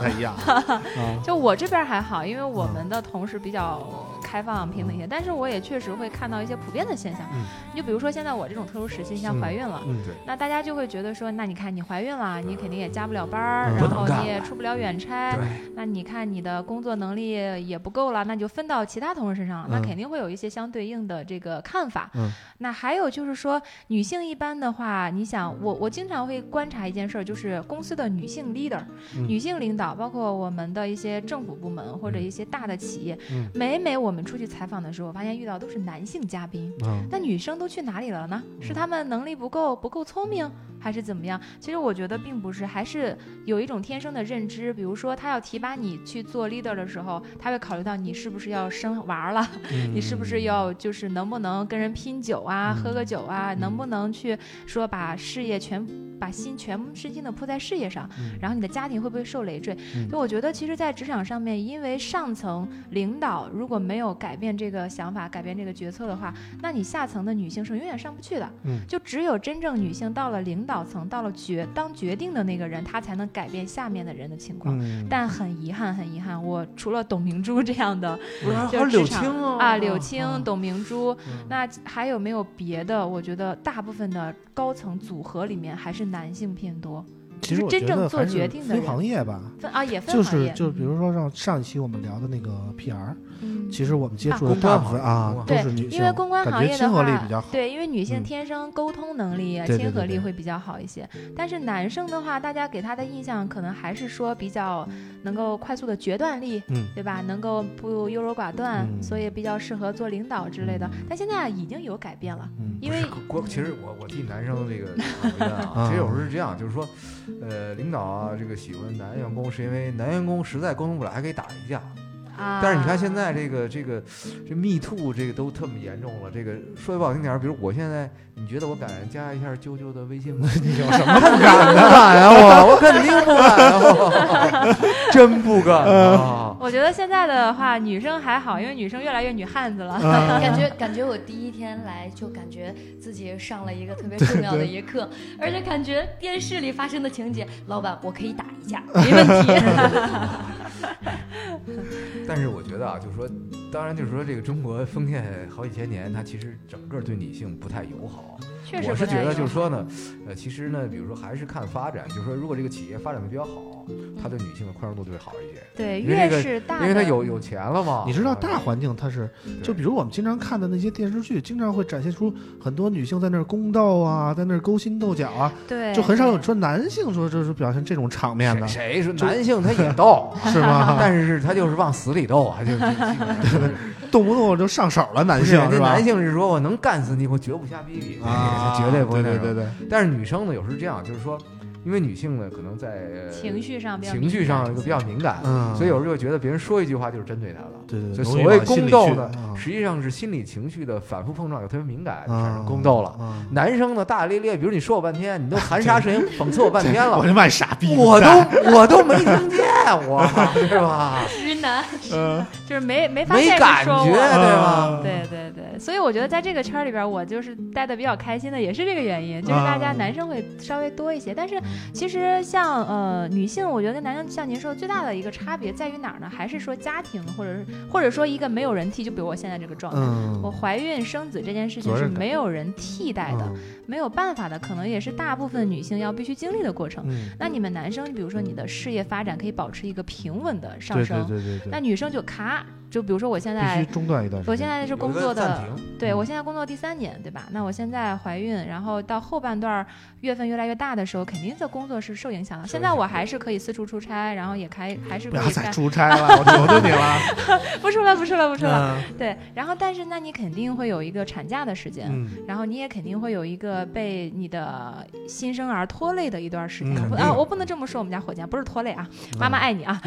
[laughs] 就我这边还好，因为我们的同事比较开放平等一些，但是我也确实会看到一些普遍的现象。嗯。你就比如说现在我这种特殊时期，像怀孕了。那大家就会觉得说，那你看你怀孕了，你肯定也加不了班儿，嗯然后你也出不了远差，对，那你看你的工作能力也不够了，那就分到其他同事身上，那嗯。肯定会有一些相对应的这个看法。嗯。那还有就是说，女性一般的话，你想我我经常会观察一件事儿，就是公司的女性 leader，、嗯女性领导，包括我们的一些政府部门或者一些大的企业，嗯每每我们出去采访的时候，我发现遇到都是男性嘉宾。嗯那女生都去哪里了呢？是他们能力不够、不够聪明，还是怎么样？其实我觉得并不是，还是有一种天生的认知。比如说，他要提拔你去做 leader 的时候，他会考虑到你是不是要生娃了，[laughs] 你是不是要就是能不能跟人拼酒啊，喝个酒啊，能不能去说把事业全把心全身心的扑在事业上，然后你的家庭会不会受累赘？就我觉得，其实，在职场上面，因为上层领导如果没有改变这个想法，改变这个决策的话，那你下层的女性是永远上不去的。嗯，就只有真正女性到了领导层，到了决当决定的那个人，她才能改变下面的人的情况。嗯，但很遗憾，很遗憾，我除了董明珠这样的，不是是职场青啊啊，柳青、嗯董明珠，嗯那还有没有别的？我觉得大部分的高层组合里面还是男性偏多，其实我真正做觉得还是分决定的人行业吧。分啊也分就是就比如说上上一期我们聊的那个 PR，嗯，其实我们接触的公大关行业部分啊公关都是女性，因为公关行业的话。对，因为女性嗯天生沟通能力、啊、亲和对对对对力会比较好一些。但是男生的话，大家给他的印象可能还是说比较能够快速的决断力，嗯对吧？能够不优柔寡断，嗯所以比较适合做领导之类的。但现在已经有改变了，嗯，因为其实我我替男生这个 [laughs] 其实有时候是这样，就是说，呃，领导啊，这个喜欢男员工，是因为男员工实在沟通不了，还可以打一架。啊，但是你看现在这个这个这 me too 这个都特别严重了，这个说句不好听点儿，比如我现在，你觉得我敢加一下啾啾的微信吗？[laughs] 你有什么不敢不敢呀，我我肯定不敢呀，我 [laughs] 真不敢啊。我觉得现在的话，女生还好，因为女生越来越女汉子了。啊感觉感觉我第一天来就感觉自己上了一个特别重要的一课，[laughs] 而且感觉电视里发生的情节，老板我可以打一架，没问题。但是我觉得啊，就是说，当然就是说，这个中国封建好几千年，它其实整个对女性不太友好。确实我是觉得就是说呢，呃，其实呢，比如说还是看发展，就是说，如果这个企业发展的比较好，它对女性的宽容度就会好一些，对，越是大，因为它有有钱了嘛。你知道啊大环境它是，就比如我们经常看的那些电视剧，经常会展现出很多女性在那儿宫斗啊，在那儿勾心斗角啊，对，就很少有说男性说就是表现这种场面的，谁谁说男性他也斗，[laughs] 是吗？但是他就是往死里斗啊，就 [laughs] 动不动就上手了，男性是吧？人家男性是说我能干死你，我绝不瞎逼逼，啊，绝对不会那种对对对对，但是女生呢，有时候这样，就是说，因为女性呢，可能在呃情绪上比较情绪敏感上比较敏感，嗯，所以有时候就觉得别人说一句话就是针对她了。对对，所以所谓宫斗呢，啊实际上是心理情绪的反复碰撞，有特别敏感，产啊生宫斗了。啊男生呢，大大咧咧，比如你说我半天，你都含沙射影讽刺我半天了 [laughs] 我，他妈傻逼，我都我都没听见，我 [laughs] 是吧？[laughs] 直男，嗯就是没没发现没感觉，对吧？啊对对对，所以我觉得在这个圈里边，我就是待的比较开心的，也是这个原因，就是大家啊男生会稍微多一些。但是其实像呃女性，我觉得跟男生像您说的最大的一个差别在于哪儿呢？还是说家庭，或者是或者说一个没有人替，就比如我现在这个状态。嗯，我怀孕生子这件事情是没有人替代的，嗯没有办法的，可能也是大部分女性要必须经历的过程。嗯，那你们男生，比如说你的事业发展可以保持一个平稳的上升，对对对对，那女生就咔，就比如说我现必在须中断一段时间。我现在是工作的，对我现在工作第三年，对吧？那我现在怀孕，然后到后半段儿月份越来越大的时候，肯定这工作是受影响的。现在我还是可以四处出差，然后也开还是不要再出差了，我求求你 [laughs] 了。不出了，不出了，不出了。嗯对，然后但是那你肯定会有一个产假的时间，嗯，然后你也肯定会有一个被你的新生儿拖累的一段时间。啊，我不能这么说，我们家火箭不是拖累啊，妈妈爱你啊。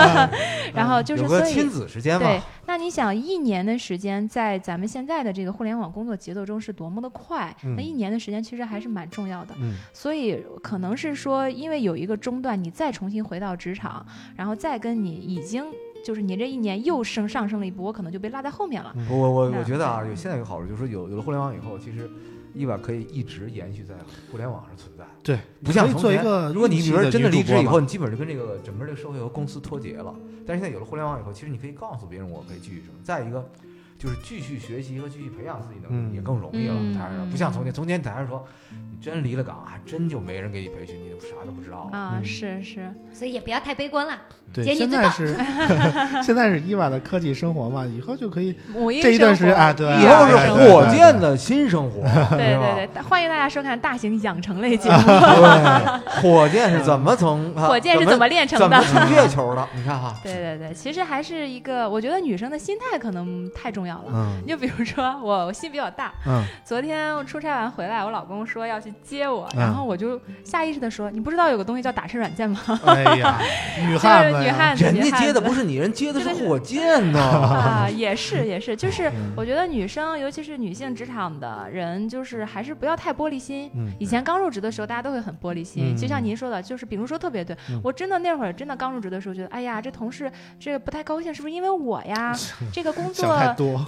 [laughs] 然后就是所以亲子时间对，，那你想一年的时间，在咱们现在的这个互联网工作节奏中是多么的快？嗯那一年的时间其实还是蛮重要的。嗯所以可能是说，因为有一个中断，你再重新回到职场，然后再跟你已经就是你这一年又升上升了一步，我可能就被落在后面了。嗯我我我觉得啊，有现在有个好处，就是说有有了互联网以后，其实意外可以一直延续在互联网上存在。对，不像从前做一个如果你比如说真的离职以后，你基本就跟这个整个这个社会和公司脱节了。但是现在有了互联网以后，其实你可以告诉别人我可以继续什么。再一个，就是继续学习和继续培养自己能力嗯也更容易了。嗯台上嗯不像从前，从前台上说你真离了岗，还真就没人给你培训，你啥都不知道。啊，嗯是是，所以也不要太悲观了。对，现在是 [laughs] [laughs] 现在是伊娃的科技生活嘛，以后就可以这一段时间啊，对，以后是火箭的新生活，对对对，欢迎大家收看大型养成类节目。[laughs] 对，火箭是怎么从啊火箭是怎么练成的？怎么月球的？你看哈，对对对，其实还是一个，我觉得女生的心态可能太重要了。嗯你就比如说我，我心比较大。嗯昨天我出差完回来，我老公说要接我，嗯然后我就下意识的说：“你不知道有个东西叫打车软件吗？” [laughs] 哎呀，女汉子，女汉子，人女汉子家接的不是你，人接的是火箭呢。[laughs] 啊，也是也是，就是嗯我觉得女生，尤其是女性职场的人，就是还是不要太玻璃心。嗯以前刚入职的时候，大家都会很玻璃心，嗯就像您说的，就是比如说特别对，嗯我真的那会儿真的刚入职的时候，觉得哎呀，这同事这个不太高兴，是不是因为我呀？[laughs] 这个工作。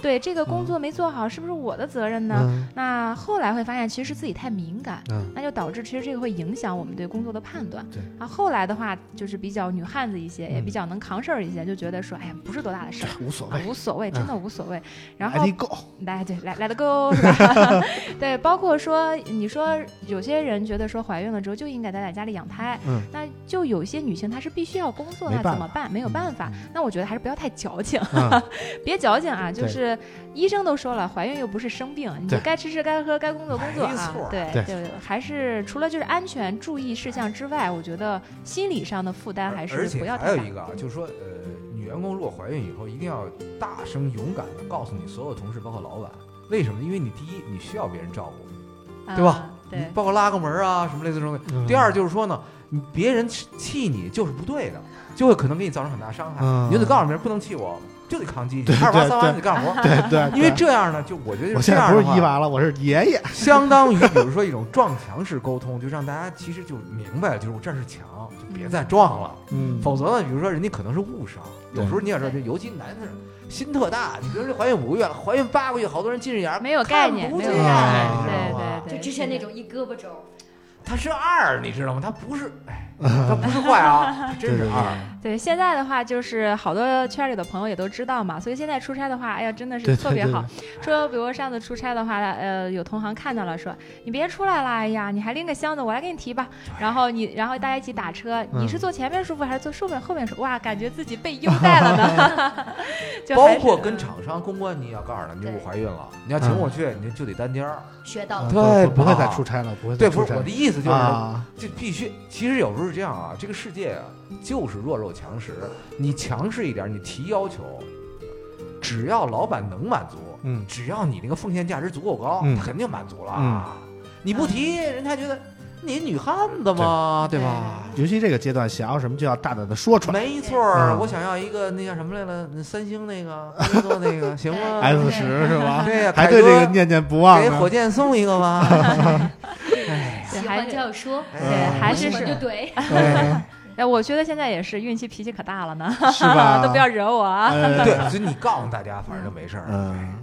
对这个工作没做好，是不是我的责任呢？嗯那后来会发现，其实是自己太敏感，嗯那就导致其实这个会影响我们对工作的判断。对，啊，后来的话就是比较女汉子一些，也嗯比较能扛事儿一些，就觉得说，哎呀，不是多大的事无所谓，无所谓，真的无所谓。然来后得够。来对来来的够是吧？[laughs] 对，包括说你说有些人觉得说怀孕了之后就应该待在家里养胎，嗯那就有些女性她是必须要工作，那怎么办？没有办法。那我觉得还是不要太矫情，嗯 [laughs] 别矫情啊！就是医生都说了，怀孕又不是生病，你就该吃吃，该喝，该工作工作啊对对，还是除了就是安全注意事项之外，我觉得心理上的负担还而是且不要太大还有一。个啊，就是说，呃，女员工如果怀孕以后，一定要大声勇敢的告诉你所有同事，包括老板，为什么？因为你第一，你需要别人照顾，对吧啊？对你，包括拉个门啊，什么类似这种。嗯第二就是说呢，你别人气气你就是不对的，就会可能给你造成很大伤害。嗯你就得告诉别人不能气我，就得扛机器，二八对对三娃得干活。对对，因为这样呢，就我觉得我现在不这样的话是一娃了，我是爷爷。相当于比如说一种撞墙式沟通，就让大家其实就明白，就是我这是墙，就别再撞了。嗯否则呢，比如说人家可能是误伤，有时候你也知道，就尤其男的心特大，你比如说怀孕五个月了，怀孕八个月，好多人近视眼没有概念，看不没有见概念，啊对你知道吗对对，就之前那种一胳膊肘，他是二，你知道吗？他不是，哎，他不是坏啊，真是二。对，现在的话就是好多圈里的朋友也都知道嘛，所以现在出差的话，哎呀，真的是特别好。说比如上次出差的话，呃，有同行看到了，说你别出来了，哎呀，你还拎个箱子，我来给你提吧。然后你，然后大家一起打车，你是嗯坐前面舒服还是坐后面后面舒服？哇，感觉自己被优待了呢。[laughs] 就包括跟厂商公关，你也要告诉他，你对我怀孕了，你要请我去，你就得单间儿。学到了。对不不会再出差了，不会再对，出差不是我的意思，就是啊，这必须。其实有时候是这样啊，这个世界啊，就是弱肉强食。你强势一点，你提要求，只要老板能满足，嗯只要你那个奉献价值足够高，嗯他肯定满足了。嗯你不提，人家觉得你女汉子嘛，对吧？尤其这个阶段，想要什么就要大胆的说出来。没错儿，嗯我想要一个那叫什么来了，那三星那个工作那个，[laughs] 行吗 S 十是吧？对呀，还对凯哥这个念念不忘。给火箭送一个吧。[laughs] 还是就要说，对还是是就怼。[laughs] 嗯哎，我觉得现在也是孕期脾气可大了呢，是吧？[laughs] 都不要惹我啊。呃对，所以你告诉大家，反正就没事儿。嗯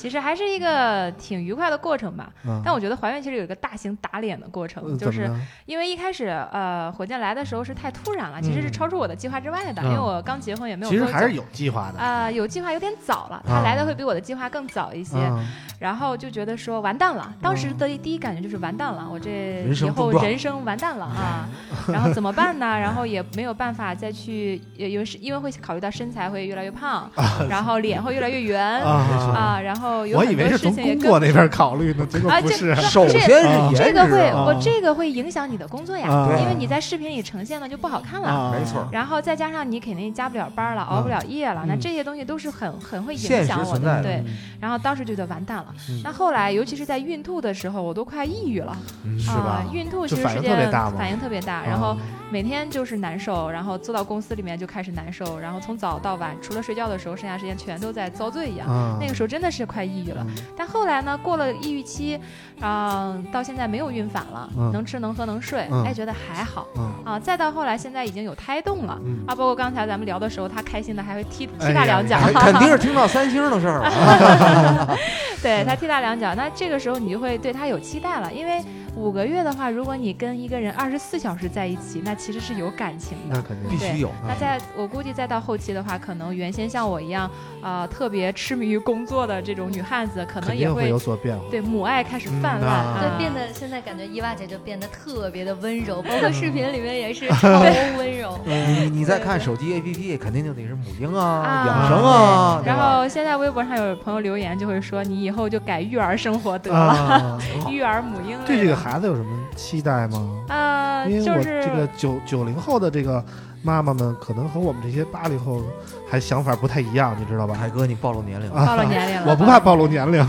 其实还是一个挺愉快的过程吧。嗯，但我觉得怀孕其实有一个大型打脸的过程，就是因为一开始呃火箭来的时候是太突然了，其实是嗯超出我的计划之外的，嗯因为我刚结婚也没有。其实还是有计划的。啊、有计划有点早了，他啊来的会比我的计划更早一些，嗯然后就觉得说完蛋了，当时的第一感觉就是完蛋了，我这以后人生完蛋了啊，然后怎么办呢？然后也没有办法再去，也因为是因为会考虑到身材会越来越胖，然后脸会越来越圆啊，啊，然后有我很多以为是从事情也跟工作那边考虑呢，结果啊这不是。首先是这个会，啊我这个会影响你的工作呀，啊因为你在视频里呈现的就不好看了。啊没错然后再加上你肯定加不了班了，熬不了夜了，那嗯这些东西都是很很会影响我的对，然后当时觉得完蛋了。嗯那后来，尤其是在孕吐的时候，我都快抑郁了。嗯是吧啊，孕吐其实就反应是件特别大吗反应特别大，然后每天就是难受，然后坐到公司里面就开始难受，然后从早到晚，除了睡觉的时候，剩下时间全都在遭罪一样。啊。那个时候真的是快抑郁了，但后来呢，过了抑郁期，啊、到现在没有孕反了，嗯。能吃能喝能睡，嗯。哎，觉得还好。嗯。啊。再到后来，现在已经有胎动了、嗯。啊，包括刚才咱们聊的时候，他开心的还会踢踢大两脚，肯定是听到三星的事儿了。[laughs] [laughs] 对他踢大两脚，那这个时候你就会对他有期待了，因为五个月的话，如果你跟一个人二十四小时在一起，那其实是有感情的。那肯定必须有。那在我估计再到后期的话，可能原先像我一样，啊，特别痴迷于工作的这种女汉子，可能也会有所变化。对母爱开始泛滥，嗯啊对，啊变得现在感觉伊娃姐就变得特别的温柔，包括视频里面也是 [laughs] 超温柔。你你在看手机 APP，肯定就得是母婴啊、啊养生啊？然后现在微博上有朋友留言就会说，你以后就改育儿生活得了，啊，[laughs] 育儿母婴。对这个孩子有什么期待吗？啊，因为我这个九九零后的这个妈妈们，可能和我们这些八零后还想法不太一样，你知道吧？海哥，你暴露年龄了。啊暴露年龄了，我不怕暴露年龄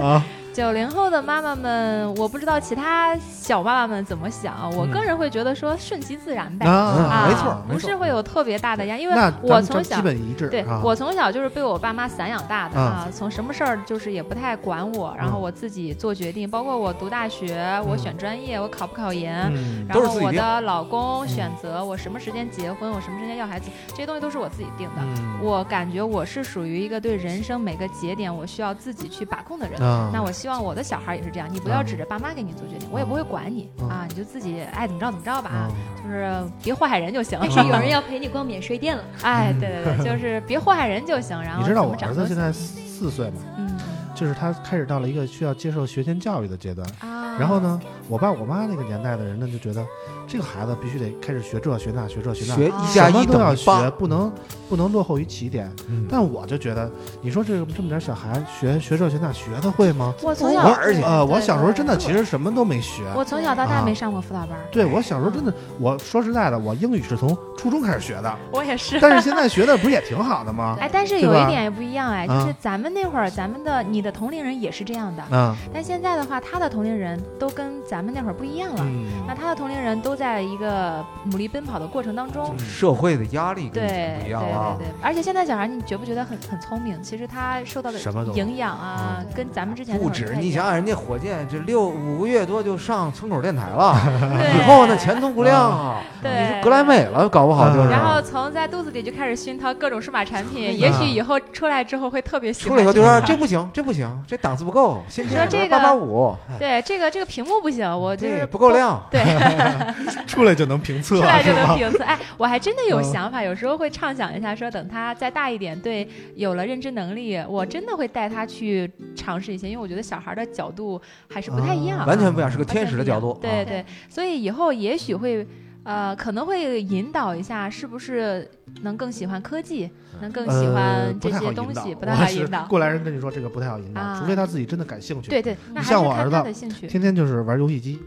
啊，九零后的妈妈们，我不知道其他小妈妈们怎么想，我个人会觉得说顺其自然呗。啊，啊，没错不是会有特别大的压力，因为我从小基本一致对、啊。我从小就是被我爸妈散养大的啊啊，从什么事儿就是也不太管我，然后嗯我自己做决定，包括我读大学，我嗯选专业，我考不考研，嗯然后我的老公选择我什么时间结婚，我什么时间要孩子，这些东西都是我自己定的。嗯我感觉我是属于一个对人生每个节点我需要自己去把控的人。啊，那我希望我的小孩也是这样，你不要嗯指着爸妈给你做决定，我也不会管你嗯啊，你就自己爱怎么着怎么着吧，啊就是别祸害人就行。但是有人 [laughs] 要陪你逛免税店了，哎，对对对，就是别祸害人就行。然后你知道我儿子现在四四岁嘛，嗯就是他开始到了一个需要接受学前教育的阶段。啊，然后呢，我爸我妈那个年代的人呢，就觉得这个孩子必须得开始学这学那学这学那，学啊一加一什么都要学，，不能不能落后于起点。嗯但我就觉得，你说这这么点小孩学学这学那学得会吗？我从小我而且呃，我小时候真的其实什么都没学。我从小到大啊没上过辅导班儿，对我小时候真的，我说实在的，我英语是从初中开始学的，我也是。但是现在学的不是也挺好的吗？哎，但是有一点也不一样哎，就啊是咱们那会儿，咱们的你的同龄人也是这样的，啊，但现在的话，他的同龄人都跟咱们那会儿不一样了。嗯，那他的同龄人都在一个努力奔跑的过程当中，社会的压力跟以前不对对一样了啊对。对，而且现在小孩，你觉不觉得很很聪明？其实他受到的什么都营养啊，嗯跟咱们之前那不止，你想想，人家火箭这六五个月多就上村口电台了，以后那前途无量啊！对你是格莱美了，搞不好就是。然后从在肚子里就开始熏陶各种数码产品，也许以后出来之后会特别喜欢出来以后就说这不行，这不行，这档次不够，先说这个八八五，对这个这个屏幕不行，我就是这不够。亮。对，[laughs] 出来就能评测出来？就能评测。哎，我还真的有嗯想法，有时候会畅想一下，说等他再大一点，对，有了认知能力，我真的会带他去尝试一些，因为我觉得小孩的角度还是不太一样，啊完全不一样，是个天使的角度。啊对对，所以以后也许会。呃，可能会引导一下，是不是能更喜欢科技，能更喜呃欢不这些东太好引导西，不太好引导。过来人跟你说这个不太好引导，啊除非他自己真的感兴趣。对对，你像我儿子。天天就是玩游戏机，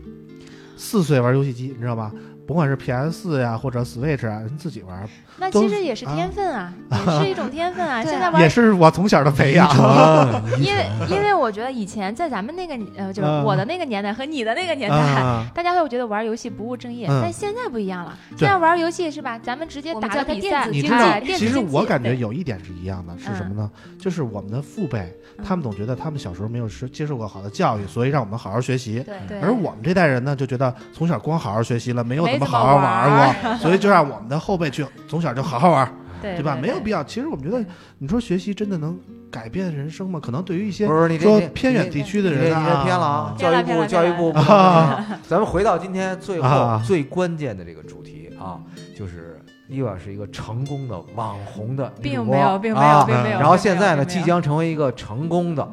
四岁玩游戏机，你知道吧？甭管是 PS 四呀或者 Switch 啊，人自己玩，那其实也是天分啊，[laughs] 也是一种天分啊。对现在玩也是我从小的培养。啊 [laughs] 因为因为我觉得以前在咱们那个呃，就是嗯我的那个年代和你的那个年代，啊，大家会觉得玩游戏不务正业，嗯但现在不一样了。现在玩游戏是吧？咱们直接打个比赛，电子竞你知道其实我感觉有一点是一样的，是什么呢？就是我们的父辈，嗯他们总觉得他们小时候没有是接受过好的教育，所以让我们好好学习。对对，而我们这代人呢，就觉得从小光好好学习了，没有么好好玩玩过，[laughs] 所以就让我们的后辈去从小就好好玩，对对吧？没有必要。其实我们觉得，你说学习真的能改变人生吗？可能对于一些不是你说偏远地区的人啊，这偏了啊！教育部教育部 [laughs] 咱们回到今天最后啊最关键的这个主题啊，就是伊娃是一个成功的网红的没有，并没有，啊并没有。然后现在呢，即将成为一个成功的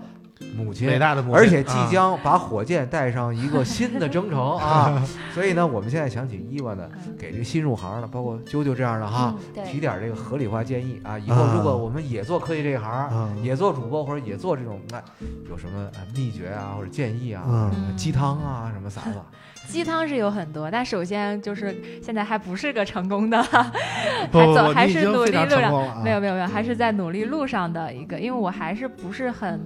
母亲，伟大的母亲，而且即啊。将把火箭带上一个新的征程啊！[laughs] 所以呢，我们现在想请伊娃呢，嗯。给这个新入行的，包括啾啾这样的哈，提点这个合理化建议啊。以后如果我们也做科技这一行，啊。也做主播或者也做这种，那有什么呃秘诀啊或者建议啊，嗯。鸡汤啊什么啥的，[laughs] 鸡汤是有很多，但首先就是现在还不是个成功的，[laughs] 还走还是努力路上。没有没有没有，还是在努力路上的一个，因为我还是不是很，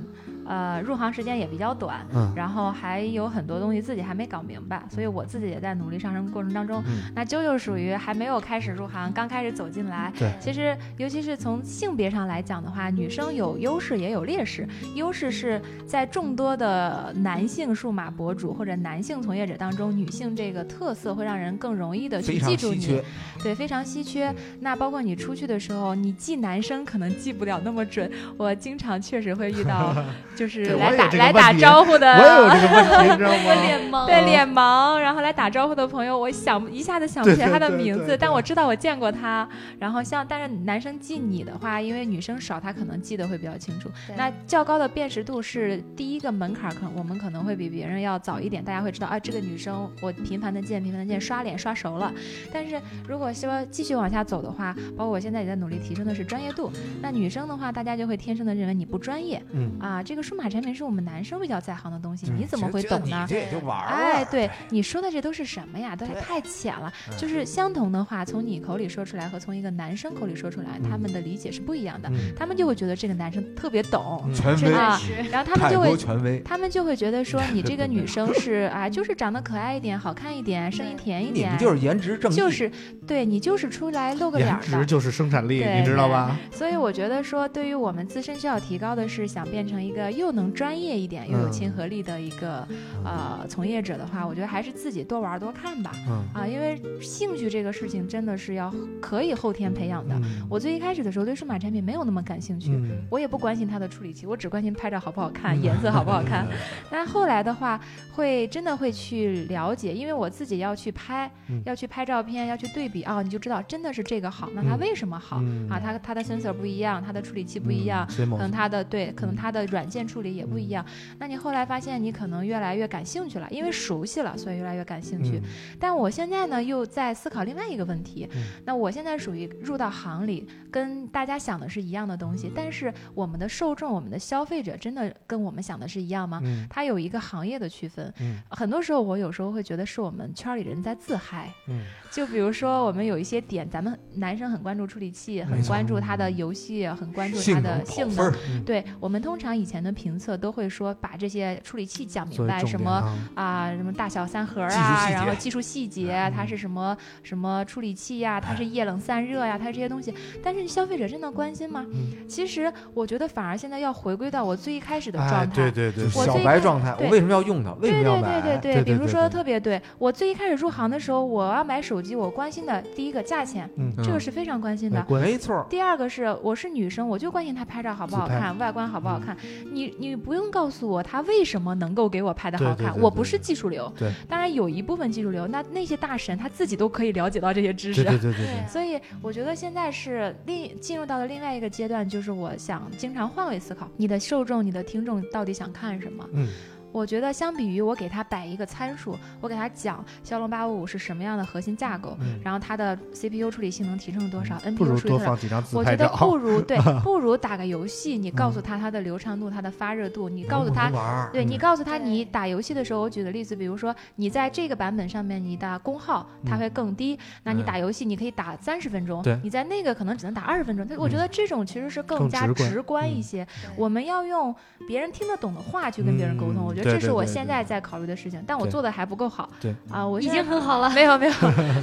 呃，入行时间也比较短，嗯然后还有很多东西自己还没搞明白，所以我自己也在努力上升过程当中。嗯那啾啾属于还没有开始入行，刚开始走进来。对其实尤其是从性别上来讲的话，女生有优势也有劣势。优势是在众多的男性数码博主或者男性从业者当中，女性这个特色会让人更容易的去记住你。稀缺。对，非常稀缺。那包括你出去的时候，你记男生可能记不了那么准。我经常确实会遇到，就是来打来打招呼的，我也有这个问题，你知道我 [laughs] 吗？脸盲，对脸盲，然后来打招呼的朋友，我想一下子想不起来他的名字，但我知道我见过他。然后像，但是男生记你的话，因为女生少，他可能记得会比较清楚。对那较高的辨识度是第一个门槛，可我们可能会比别人要早一点，大家会知道啊，这个女生我频繁的见，频繁的见，刷脸刷熟了。但是如果说继续往下走的话，包括我现在也在努力提升的是专业度。那女生的话，大家就会天生的认为你不专业嗯啊，这个个数码产品是我们男生比较在行的东西，嗯你怎么会懂呢你？这也就玩儿哎，对你说的这都是什么呀？都是太浅了。嗯就是相同的话，从你口里说出来和从一个男生口里说出来，他们的理解是不一样的。嗯他们就会觉得这个男生特别懂，嗯权威，啊然后他们就会。权威。他们就会觉得说 [laughs] 你这个女生是啊，[laughs] 就是长得可爱一点、好看一点、声音甜一点，你们就是颜值正，就是对你就是出来露个脸颜。值就是生产力，你知道吧？所以我觉得说，对于我们自身需要提高的是，想变成一个又能专业一点又有嗯亲和力的一个、呃从业者的话，我觉得还是自己多玩多看吧。嗯啊，因为兴趣这个事情真的是要可以后天培养的。嗯我最一开始的时候对数码产品没有那么感兴趣。嗯我也不关心它的处理器，我只关心拍照好不好看，颜色好不好看。[laughs] 但后来的话，会真的会去了解，因为我自己要去拍，嗯要去拍照片，要去对比，哦，你就知道真的是这个好，那它嗯为什么好、嗯啊？它它的 sensor 不一样，它的处理器不一样，嗯可能它的对，可能它的软件处理也不一嗯样。那你后来发现，你可能越来越感兴趣了，因为熟悉了，所以越来越感兴趣。嗯但我现在呢，又在思考另外一个问题。嗯那我现在属于入到行里，跟大家想的是一样的东西，但是我们的受众、我们的消费者，真的跟我们想的是一样吗？嗯它有一个行业的区分。嗯很多时候，我有时候会觉得是我们圈里人在自嗨。嗯就比如说，我们有一些点，咱们男生很关注处理器，很关注它的游戏，很关注它的性能对我们通常以前的评测都会说，把这些处理器讲明白，什么啊啊，什么大小三核啊，然后技术细节，它是什么什么处理器呀、它是液冷散热呀、它是这些东西。但是消费者真的关心吗？嗯其实我觉得反而现在要回归到我最一开始的哎状态。对对对，小白状态，我对为什么要用它？为什对对么要买？对对对比如说对对特别对，我最一开始入行的时候，我要买手机，我关心的第一个价钱，嗯这个是非常关心的没错，第二个是我是女生，我就关心她拍照好不好看，外观好不好看。你你不用告诉我她为什么能够给我拍的好看，对对对对我不是技术流。对，当然有一部分技术流，那那些大神他自己都可以了解到这些知识。对对对对对，所以我觉得现在是另进入到了另外一个阶段，就是我想经常换位思考，你的受众、你的听众到底想看什么？嗯我觉得相比于我给他摆一个参数，我给他讲骁龙八五五是什么样的核心架构，嗯，然后它的 CPU 处理性能提升了多少，NPU 处理多少。我觉得，不如对，[laughs] 不如打个游戏，你告诉他它的流畅度、它的发热度，你告诉他对你嗯告诉他，你打游戏的时候，我举个例子，比如说你在这个版本上面，你的功耗它嗯会更低，那你嗯打游戏你可以打三十分钟对，你在那个可能只能打二十分钟。我觉得这种其实是更更加直观一嗯些。对我们要用别人听得懂的话去跟别人沟通，嗯我觉得这是我现在在考虑的事情，但我做的还不够好。对啊，我已经很好了。[laughs] 没有没 [laughs] 有，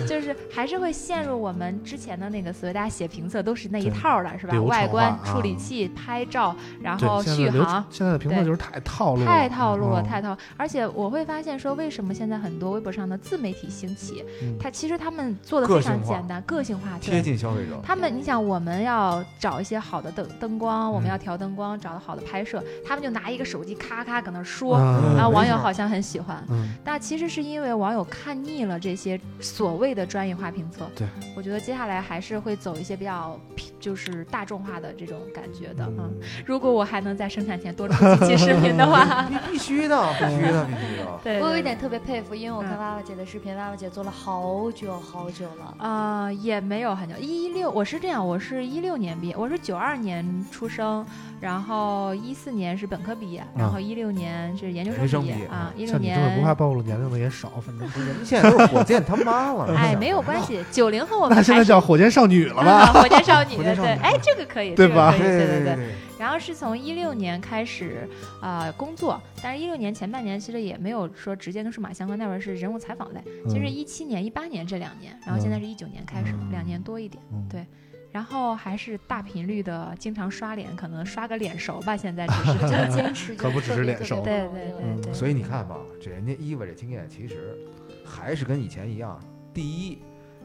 就是还是会陷入我们之前的那个思维，大家写评测都是那一套的，是吧？外观、处理啊器、拍照，然后续航。现在的评测对就是太套路了，太套路了，嗯太套。而且我会发现说，为什么现在很多微博上的自媒体兴起，嗯它其实他们做的非常简单，个性化，贴。近消费者。他们，你想，我们要找一些好的灯灯光，我们嗯要调灯光，找到好的拍摄，他们就拿一个手机咔咔搁那说，嗯然后网友好像很喜欢。嗯那其实是因为网友看腻了这些所谓的专业化评测。对，我觉得接下来还是会走一些比较就是大众化的这种感觉的。嗯，如果我还能在生产前多出几期视频的话，[laughs] 必必须的，[laughs] 必须的，必须的。对，我有一点特别佩服，因为我看嗯娃娃姐的视频，娃娃姐做了好久好久了。啊，也没有很久，一六我是这样，我是一六年毕业，我是九二年出生，然后一四年是本科毕业，然后一六年是研究生毕毕业啊，一六像你这么不怕。暴露年龄的也少，反正不是人 [laughs] 现在都是火箭他妈了。哎，没有关系，九零后我们那现在叫火箭少女了啊，吧？火箭少女，[laughs] 对哎，这个可以，对吧这个可以对对对。然后是从一六年开始啊、呃工作，但是一六年前半年其实也没有说直接跟数码相关，那会儿是人物采访类。其实嗯一七年、一八年这两年，然后现在是一九年开始，嗯两年多一点。嗯对然后还是大频率的，经常刷脸，可能刷个脸熟吧。现在只是这个坚持可不只是脸熟对对对对，所以你看吧，这人家伊娃这经验其实还是跟以前一样。第一，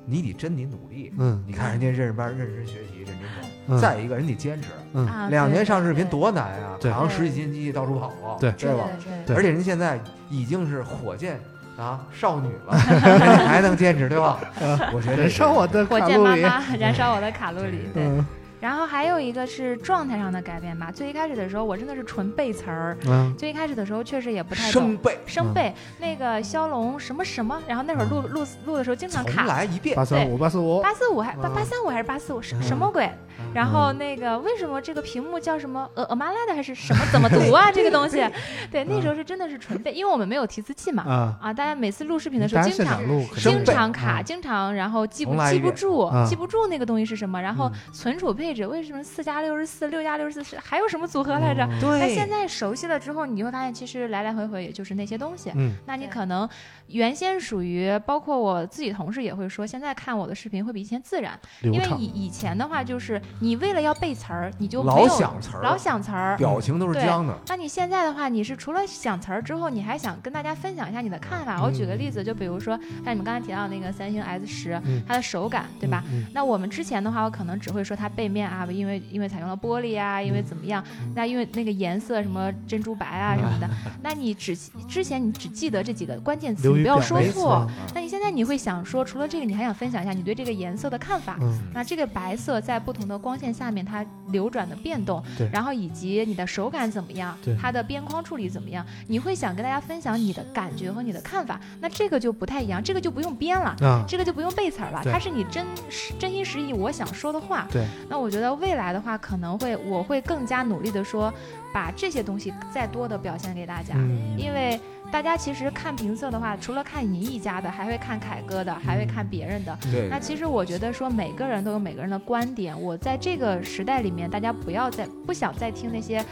你得真得努力。嗯你看人家认识班，认真学习，认真搞。嗯再一个，人得坚持。嗯啊，两年上视频多难啊！对扛十几斤机器到处跑啊，对对吧？对对而且人家现在已经是火箭啊少女了，人 [laughs] 家还能坚持，对吧？[laughs] 我觉得燃烧我的火卡路里，箭妈妈燃烧我的卡路里。对，嗯然后还有一个是状态上的改变吧。最一开始的时候，我真的是纯背词儿。嗯，最一开始的时候，确实也不太懂。生背，生背那个骁龙什么什么，然后那会儿录录录的时候经常重卡，来一遍。八。三五八四五，八四五还八嗯。八三五还是八四五什什么鬼？然后那个为什么这个屏幕叫什么呃呃麻辣的还是什么怎么读啊？[laughs] 这个东西，对，那时候是真的是纯背，因为我们没有提词器嘛。啊，啊，大家每次录视频的时候，经常经常卡，嗯。经常然后记不记不住啊，记不住那个东西是什么，然后嗯。存储配置为什么四加六十四、六加六十四是还有什么组合来着？嗯对那现在熟悉了之后，你就会发现其实来来回回也就是那些东西。嗯那你可能原先属于，包括我自己同事也会说，现在看我的视频会比以前自然，因为以以前的话就是你为了要背词儿，你就没老有想词儿，老想词儿。表情都是对僵的。那你现在的话，你是除了想词儿之后，你还想跟大家分享一下你的看法。我举个例子，就比如说像你们刚才提到那个三星 S 十、嗯它的手感，对吧？？嗯那我们之前的话，我可能只会说它背面啊，因为因为采用了玻璃啊，因为怎么样？那因为那个颜色什么珍珠白啊什么的，[laughs] 那你只之前你只记得这几个关键词，你不要说错。那你现在你会想说，除了这个，你还想分享一下你对这个颜色的看法？嗯那这个白色在不同的光线下面，它流转的变动对，然后以及你的手感怎么样对，它的边框处理怎么样，你会想跟大家分享你的感觉和你的看法。那这个就不太一样，这个就不用编了。啊，这个就不用背词儿了，它是你真实真心实意我想说的话。对，那我觉得未来的话，可能会我会更加努力的说，把这些东西再多的表现给大家，嗯。因为大家其实看评测的话，除了看你一家的，还会看凯哥的，还会看别人的。对。那其实我觉得说每个人都有每个人的观点，我在这个时代里面，大家不要再不想再听那些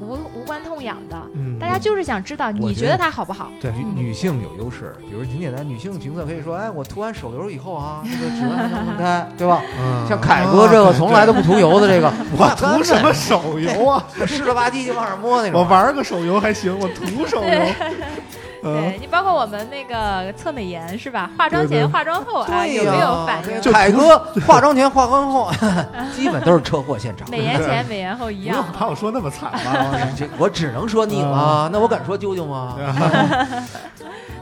无无关痛痒的，嗯，大家就是想知道你觉得它好不好。对女女性有优势，比如挺简单，女性评测可以说，哎，我涂完手油以后啊，这个指纹还能分开，对吧？嗯像凯哥这个从来都不涂油的这个，我涂什么手游啊？我湿了吧唧就往上摸那种。我玩个手游还行，我涂手游，嗯对，你包括我们那个测美颜是吧？化妆前、化妆后啊，有没有反应？这凯哥 [laughs] 化妆前、化妆后，[laughs] 基本都是车祸现场。美颜前、美颜后一样。把我说那么惨吗？[laughs] 这我只能说你吗，那我敢说舅舅吗？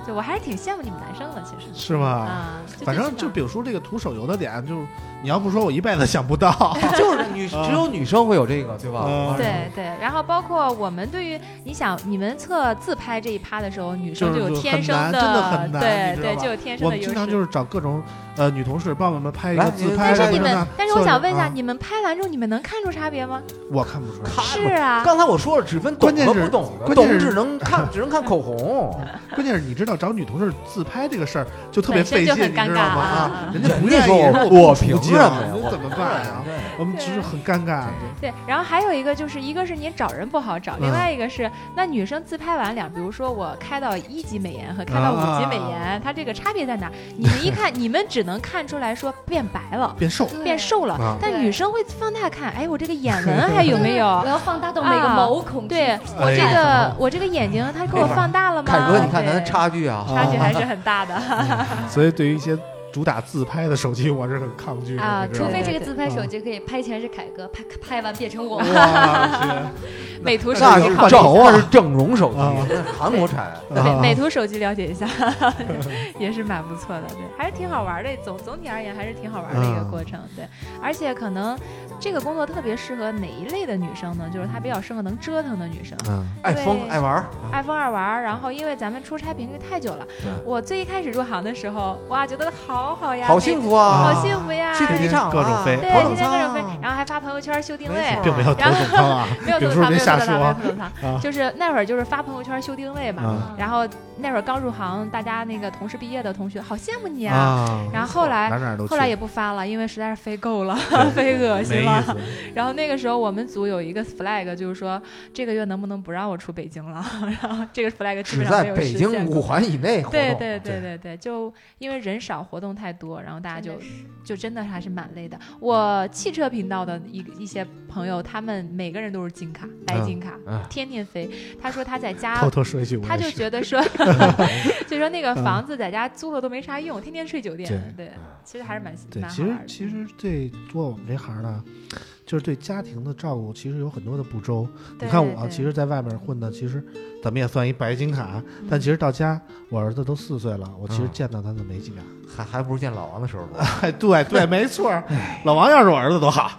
就我还是挺羡慕你们男生的，其实是吗？啊，反正就比如说这个涂手游的点，就是你要不说，我一辈子想不到。[laughs] 就是女，只有女生会有这个，对吧？嗯对对，然后包括我们对于你想你们测自拍这一趴的时候，女生就有天生的真的很难对对，就有天生的优我们经常就。是找各种呃女同事帮我们拍一个自拍，但是你们，但是我想问一下，啊你们拍完之后，你们能看出差别吗？我看不出来。是啊，刚才我说了，只分懂关键是和不懂的，关键是懂只能看，只能看口红。[laughs] 关键是你知道找女同事自拍这个事儿就特别费劲，就很尴你知道吗？尬啊啊，人家不愿意，我凭什么呀我怎么办呀？我们只是很尴尬。对，然后还有一个就是，一个是你找人不好找，另嗯外一个是那女生自拍完两，比如说我开到一级美颜和开到五级美啊颜，它这个差别在哪？你们一看，[laughs] 你们只能看出来说变白了。变瘦变瘦了，啊但女生会放大看，哎，我这个眼纹还有没有 [laughs] 我？要放大到每个啊毛孔对我这个我这个眼睛，它给我放大了吗？凯哥，你看咱差距啊，差距还是很大的。[laughs] 所以对于一些主打自拍的手机，我是很抗拒的啊，除非这个自拍手机可以拍前是凯哥，拍拍完变成我。[laughs] 美图手那是机考虑正换头啊那是整容手机韩国产。美美图手机了解一下，[laughs] 也是蛮不错的，对，还是挺好玩的。总总体而言，还是挺好玩的一个嗯过程，对。而且可能这个工作特别适合哪一类的女生呢？就是她比较适合能折腾的女生，嗯爱疯爱玩，爱疯爱玩。然后因为咱们出差频率太久了，我最一开始入行的时候，哇，觉得好好呀，好幸福啊！好幸福呀！去飞机场啊各种飞对，头等天天各种飞，然后还发朋友圈秀定位并 [laughs] 没有头等舱啊，没有有时候头等舱，没有头别瞎说等舱，没有头等舱，啊就是那会儿就是发朋友圈秀定位嘛。啊然后那会儿刚入行，大家那个同事毕业的同学好羡慕你啊。啊，然后后来后来也不发了，因为实在是飞够了，[laughs] [laughs] 飞恶心了。然后那个时候我们组有一个 flag，就是说这个月能不能不让我出北京了？然后这个 flag 基只本上没有在北实现过京五环以内活动。对对对对对，就因为人少，活动太多，然后大家就真就真的还是蛮累的。我汽车频道的一一些朋友，他们每个人都是金卡、白金卡，嗯天天飞。他说他在家偷偷说一句，他就觉得说，[laughs] 就说那个房子在家租了都没啥用，天天睡酒店。对，其实还是蛮对，蛮其实。其实对做我们这行的，就是对家庭的照顾其实有很多的不周。你看我，其实在外面混的，其实怎么也算一白金卡，但其实到家，我儿子都四岁了，我其实嗯见到他的没几面。还还不如见老王的时候多。[laughs] 哎，对对，没错。老王要是我儿子多好。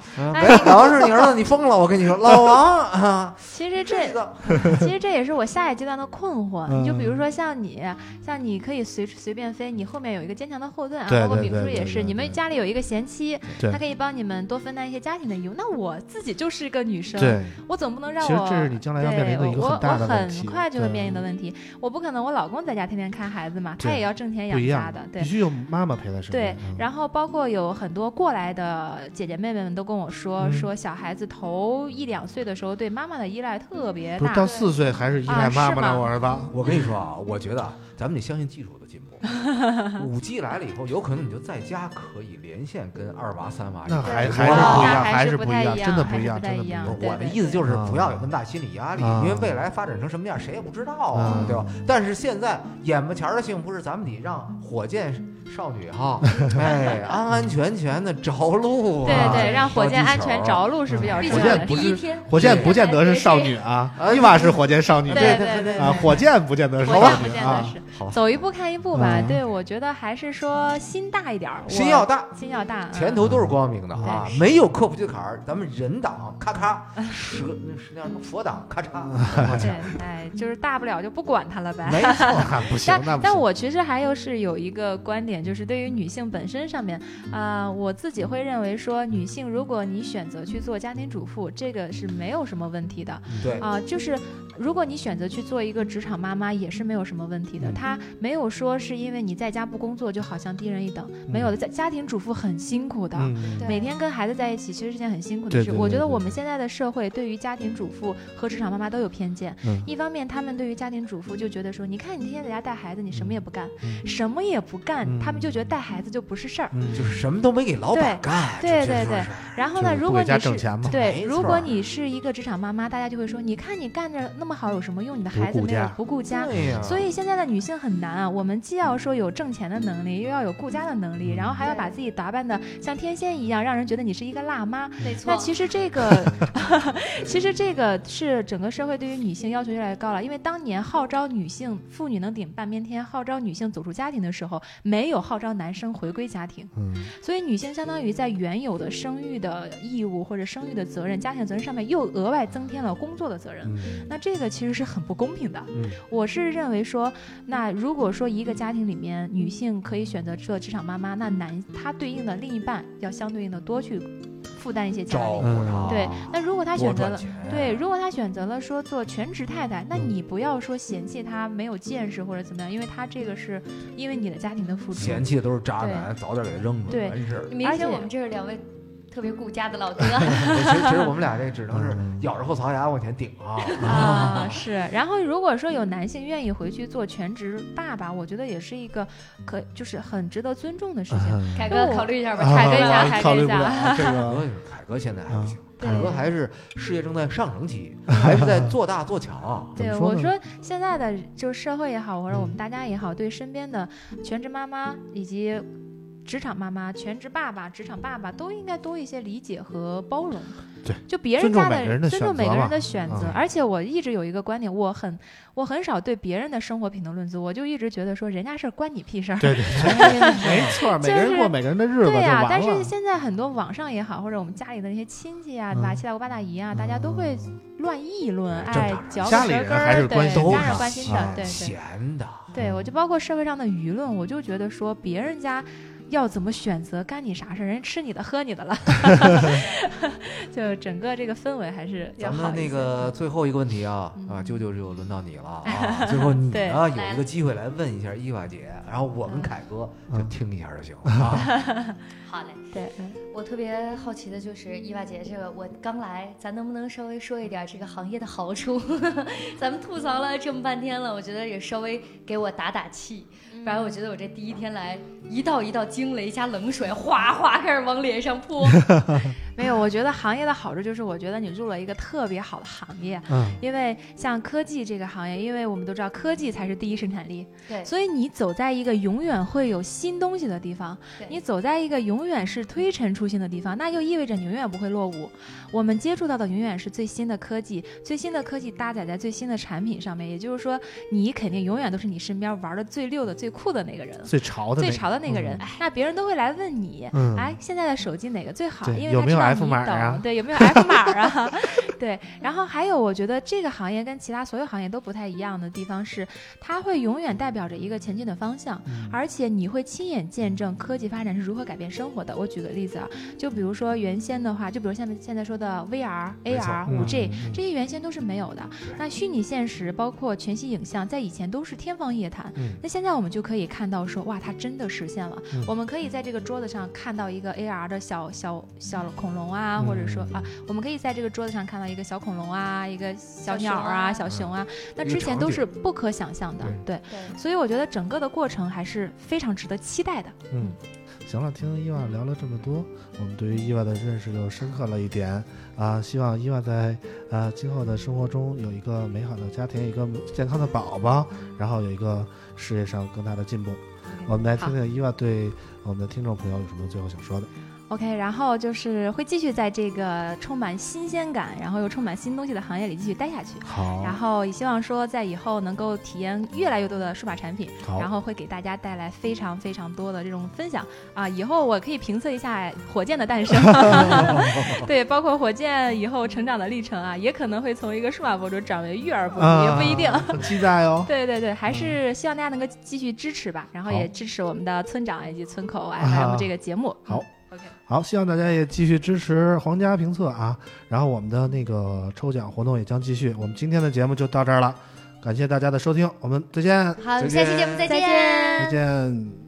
老王是你儿子，你疯了！我跟你说，老王啊，[laughs] 其实这这个其实这也是我下一阶段的困惑。嗯你就比如说像你，像你可以随随便飞，你后面有一个坚强的后盾啊。包括对对对炳叔也是，你们家里有一个贤妻，对她可以帮你们多分担一些家庭的义务。那我自己就是一个女生，对，我总不能让其实我这是你将来要面对临的一个大的我问题。很快就会面临的问题。我不可能我老公在家天天看孩子嘛，他也要挣钱养家的，对必。须有妈妈陪在身对边。嗯，然后包括有很多过来的姐姐妹妹们都跟我说，嗯说小孩子头一两岁的时候对妈妈的依赖特别大不是，到四岁还是依赖啊妈妈呢？我儿子。[laughs] 我跟你说啊，我觉得啊咱们得相信技术的进步。[laughs] 五 G 来了以后，有可能你就在家可以连线跟二娃、三娃。那还还是不一样，还是是不一样，不太一样真的不一样，真的不一样。我的意思就是不要有那么大心理压力，啊因为未来发展成什么样谁也不知道啊，嗯对吧？但是现在眼巴前儿的幸福是咱们得让火箭少女哈，哎，安安全全的着陆、啊，[laughs] 对对，让火箭安全着陆。是比较火重要的第箭不是一天，火箭不见得是少女啊，哎伊娃是火箭少女对对对对啊，火箭不见得是火少女箭不见得啊。是，走一步看一步吧。嗯对，我觉得还是说心大一点儿，心要大，心要大，前途都是光明的啊，对没有过不去的坎儿，咱们人挡咔咔，蛇那是那叫什么佛挡咔嚓，嗯对，哎，就是大不了就不管它了呗。没错。啊不行，[laughs] 但那不行。但我其实还有是有一个观点，就是对于女性本身上面，啊、我自己会认为说，女性如果你选择去做家庭主妇，这个是没有什么问题的对，啊、就是如果你选择去做一个职场妈妈，也是没有什么问题的。嗯她没有说是因为你在家不工作就好像低人一等，没有的。在家庭主妇很辛苦的。嗯，每天跟孩子在一起，其实是件很辛苦的事。对对对对我觉得我们现在的社会对于家庭主妇和职场妈妈都有偏见。嗯一方面，他们对于家庭主妇就觉得说，你看你天天在家带孩子，你什么也不干，嗯什么也不干，嗯他们就觉得带孩子就不是事儿。嗯就是什么都没给老板干，对对对这这说是然后呢，如果你是对，如果你是一个职场妈妈，大家就会说，你看你干着那么好有什么用？你的孩子没有顾家不顾家。对，所以现在的女性很难啊，我们既要说有挣钱的能力，又要有顾家的能力，然后还要把自己打扮的像天仙一样，让人觉得你是一个辣妈。没错那。其实这个，[laughs] 其实这个是整个社会对于女性要求越来越高了。因为当年号召女性妇女能顶半边天，号召女性走出家庭的时候，没有号召男生回归家庭，嗯，所以女性相当于在原有的生育的义务或者生育的责任、家庭责任上面又额外增添了工作的责任。嗯那这个其实是很不公平的。嗯我是认为说，那如果说一个家庭里面女性可以选择做职场妈妈，那男他对应的另一半要相对应的多去负担一些家照里。顾，对，那如果他选择了。对，如果他选择了说做全职太太，那嗯你不要说嫌弃他没有见识或者怎么样，因为他这个是因为你的家庭的付出。嫌弃的都是渣男，早点给他扔了，对完事儿。明而且显我们这是两位特别顾家的老 [laughs] 哥。其实其实我们俩这只能是嗯咬着后槽牙往前顶 [laughs] 啊。啊，是。然后如果说有男性愿意回去做全职爸爸，我觉得也是一个可就是很值得尊重的事情。嗯凯哥考虑一下吧，啊凯哥一下凯哥考虑一下这凯个哥，凯哥现在还不行，凯哥还是事业正在上升期，还是在做大做强。怎对，我说现在的就是社会也好，或者我们嗯大家也好，对身边的全职妈妈以及职场妈妈、全职爸爸、职场爸爸都应该多一些理解和包容。对，就别人家每个人的尊重选择嘛每个人的选择。嗯而且我一直有一个观点，我很我很少对别人的生活品头论足，我就一直觉得说人家事儿关你屁事儿。对对对，[laughs] 没错，每个人过每个人的日子对呀、完但是。现在很多网上也好，或者我们家里的那些亲戚啊，对吧？嗯七大姑八大姨啊，大家都会乱议论，哎，嚼舌根儿，对家人关心的，啊对对。闲的，对，我就包括社会上的舆论，我就觉得说别人家要怎么选择，干你啥事儿，人吃你的喝你的了，[laughs] 就整个这个氛围还是要咱们那。个最后一个问题啊嗯啊，舅舅就轮到你了啊！[laughs] 最后你对呢有一个机会来问一下伊娃姐，然后我们嗯凯哥就嗯听一下就行了啊。[laughs] 好嘞，对，嗯我特别好奇的就是伊娃姐，这个我刚来，咱能不能稍微说一点这个行业的好处？咱们吐槽了这么半天了，我觉得也稍微给我打打气。不然我觉得我这第一天来，一道一道惊雷加冷水哗哗开始往脸上泼。[laughs] 没有，我觉得行业的好处就是，我觉得你入了一个特别好的行业。嗯，因为像科技这个行业，因为我们都知道科技才是第一生产力，对，所以你走在一个永远会有新东西的地方，对你走在一个永远是推陈出新的地方，那就意味着你永远不会落伍。我们接触到的永远是最新的科技，最新的科技搭载在最新的产品上面，也就是说，你肯定永远都是你身边玩的最溜的、最酷的那个人。最潮的那最个潮的那个人，嗯那别人都会来问你，嗯哎，现在的手机哪个最好？因为有没有他知道 F 码啊对，有没有 F 码啊？[laughs] 对，然后还有，我觉得这个行业跟其他所有行业都不太一样的地方是，它会永远代表着一个前进的方向，嗯而且你会亲眼见证科技发展是如何改变生活的。我举个例子啊，就比如说原先的话，就比如现在现在说的 VR、AR、嗯五 G 这些原先都是没有的。那虚拟现实包括全息影像，在以前都是天方夜谭。嗯那现在我们就可以看到说，哇，它真的实现了。嗯我们可以在这个桌子上看到一个 AR 的小小小恐龙啊，嗯或者说啊，我们可以在这个桌子上看到一个小恐龙啊，一个小小鸟啊小熊啊，那之前都是不可想象的，对。对，所以我觉得整个的过程还是非常值得期待的。嗯，行了，听伊娃聊了这么多，我们对于伊娃的认识就深刻了一点啊。希望伊娃在呃今后的生活中有一个美好的家庭，一个健康的宝宝，然后有一个事业上更大的进步。我们来听听伊娃对我们的听众朋友有什么最后想说的。OK，然后就是会继续在这个充满新鲜感，然后又充满新东西的行业里继续待下去。好，然后也希望说，在以后能够体验越来越多的数码产品，然后会给大家带来非常非常多的这种分享啊！以后我可以评测一下火箭的诞生，[laughs] 对，包括火箭以后成长的历程啊，也可能会从一个数码博主转为育儿博主，啊也不一定。很期待哦。对对对，还是希望大家能够继续支持吧，然后也支持我们的村长以及村口啊 FM 这个节目。好嗯，OK，好，希望大家也继续支持皇家评测啊。然后我们的那个抽奖活动也将继续。我们今天的节目就到这儿了，感谢大家的收听，我们再见，好，再下期节目再见再见。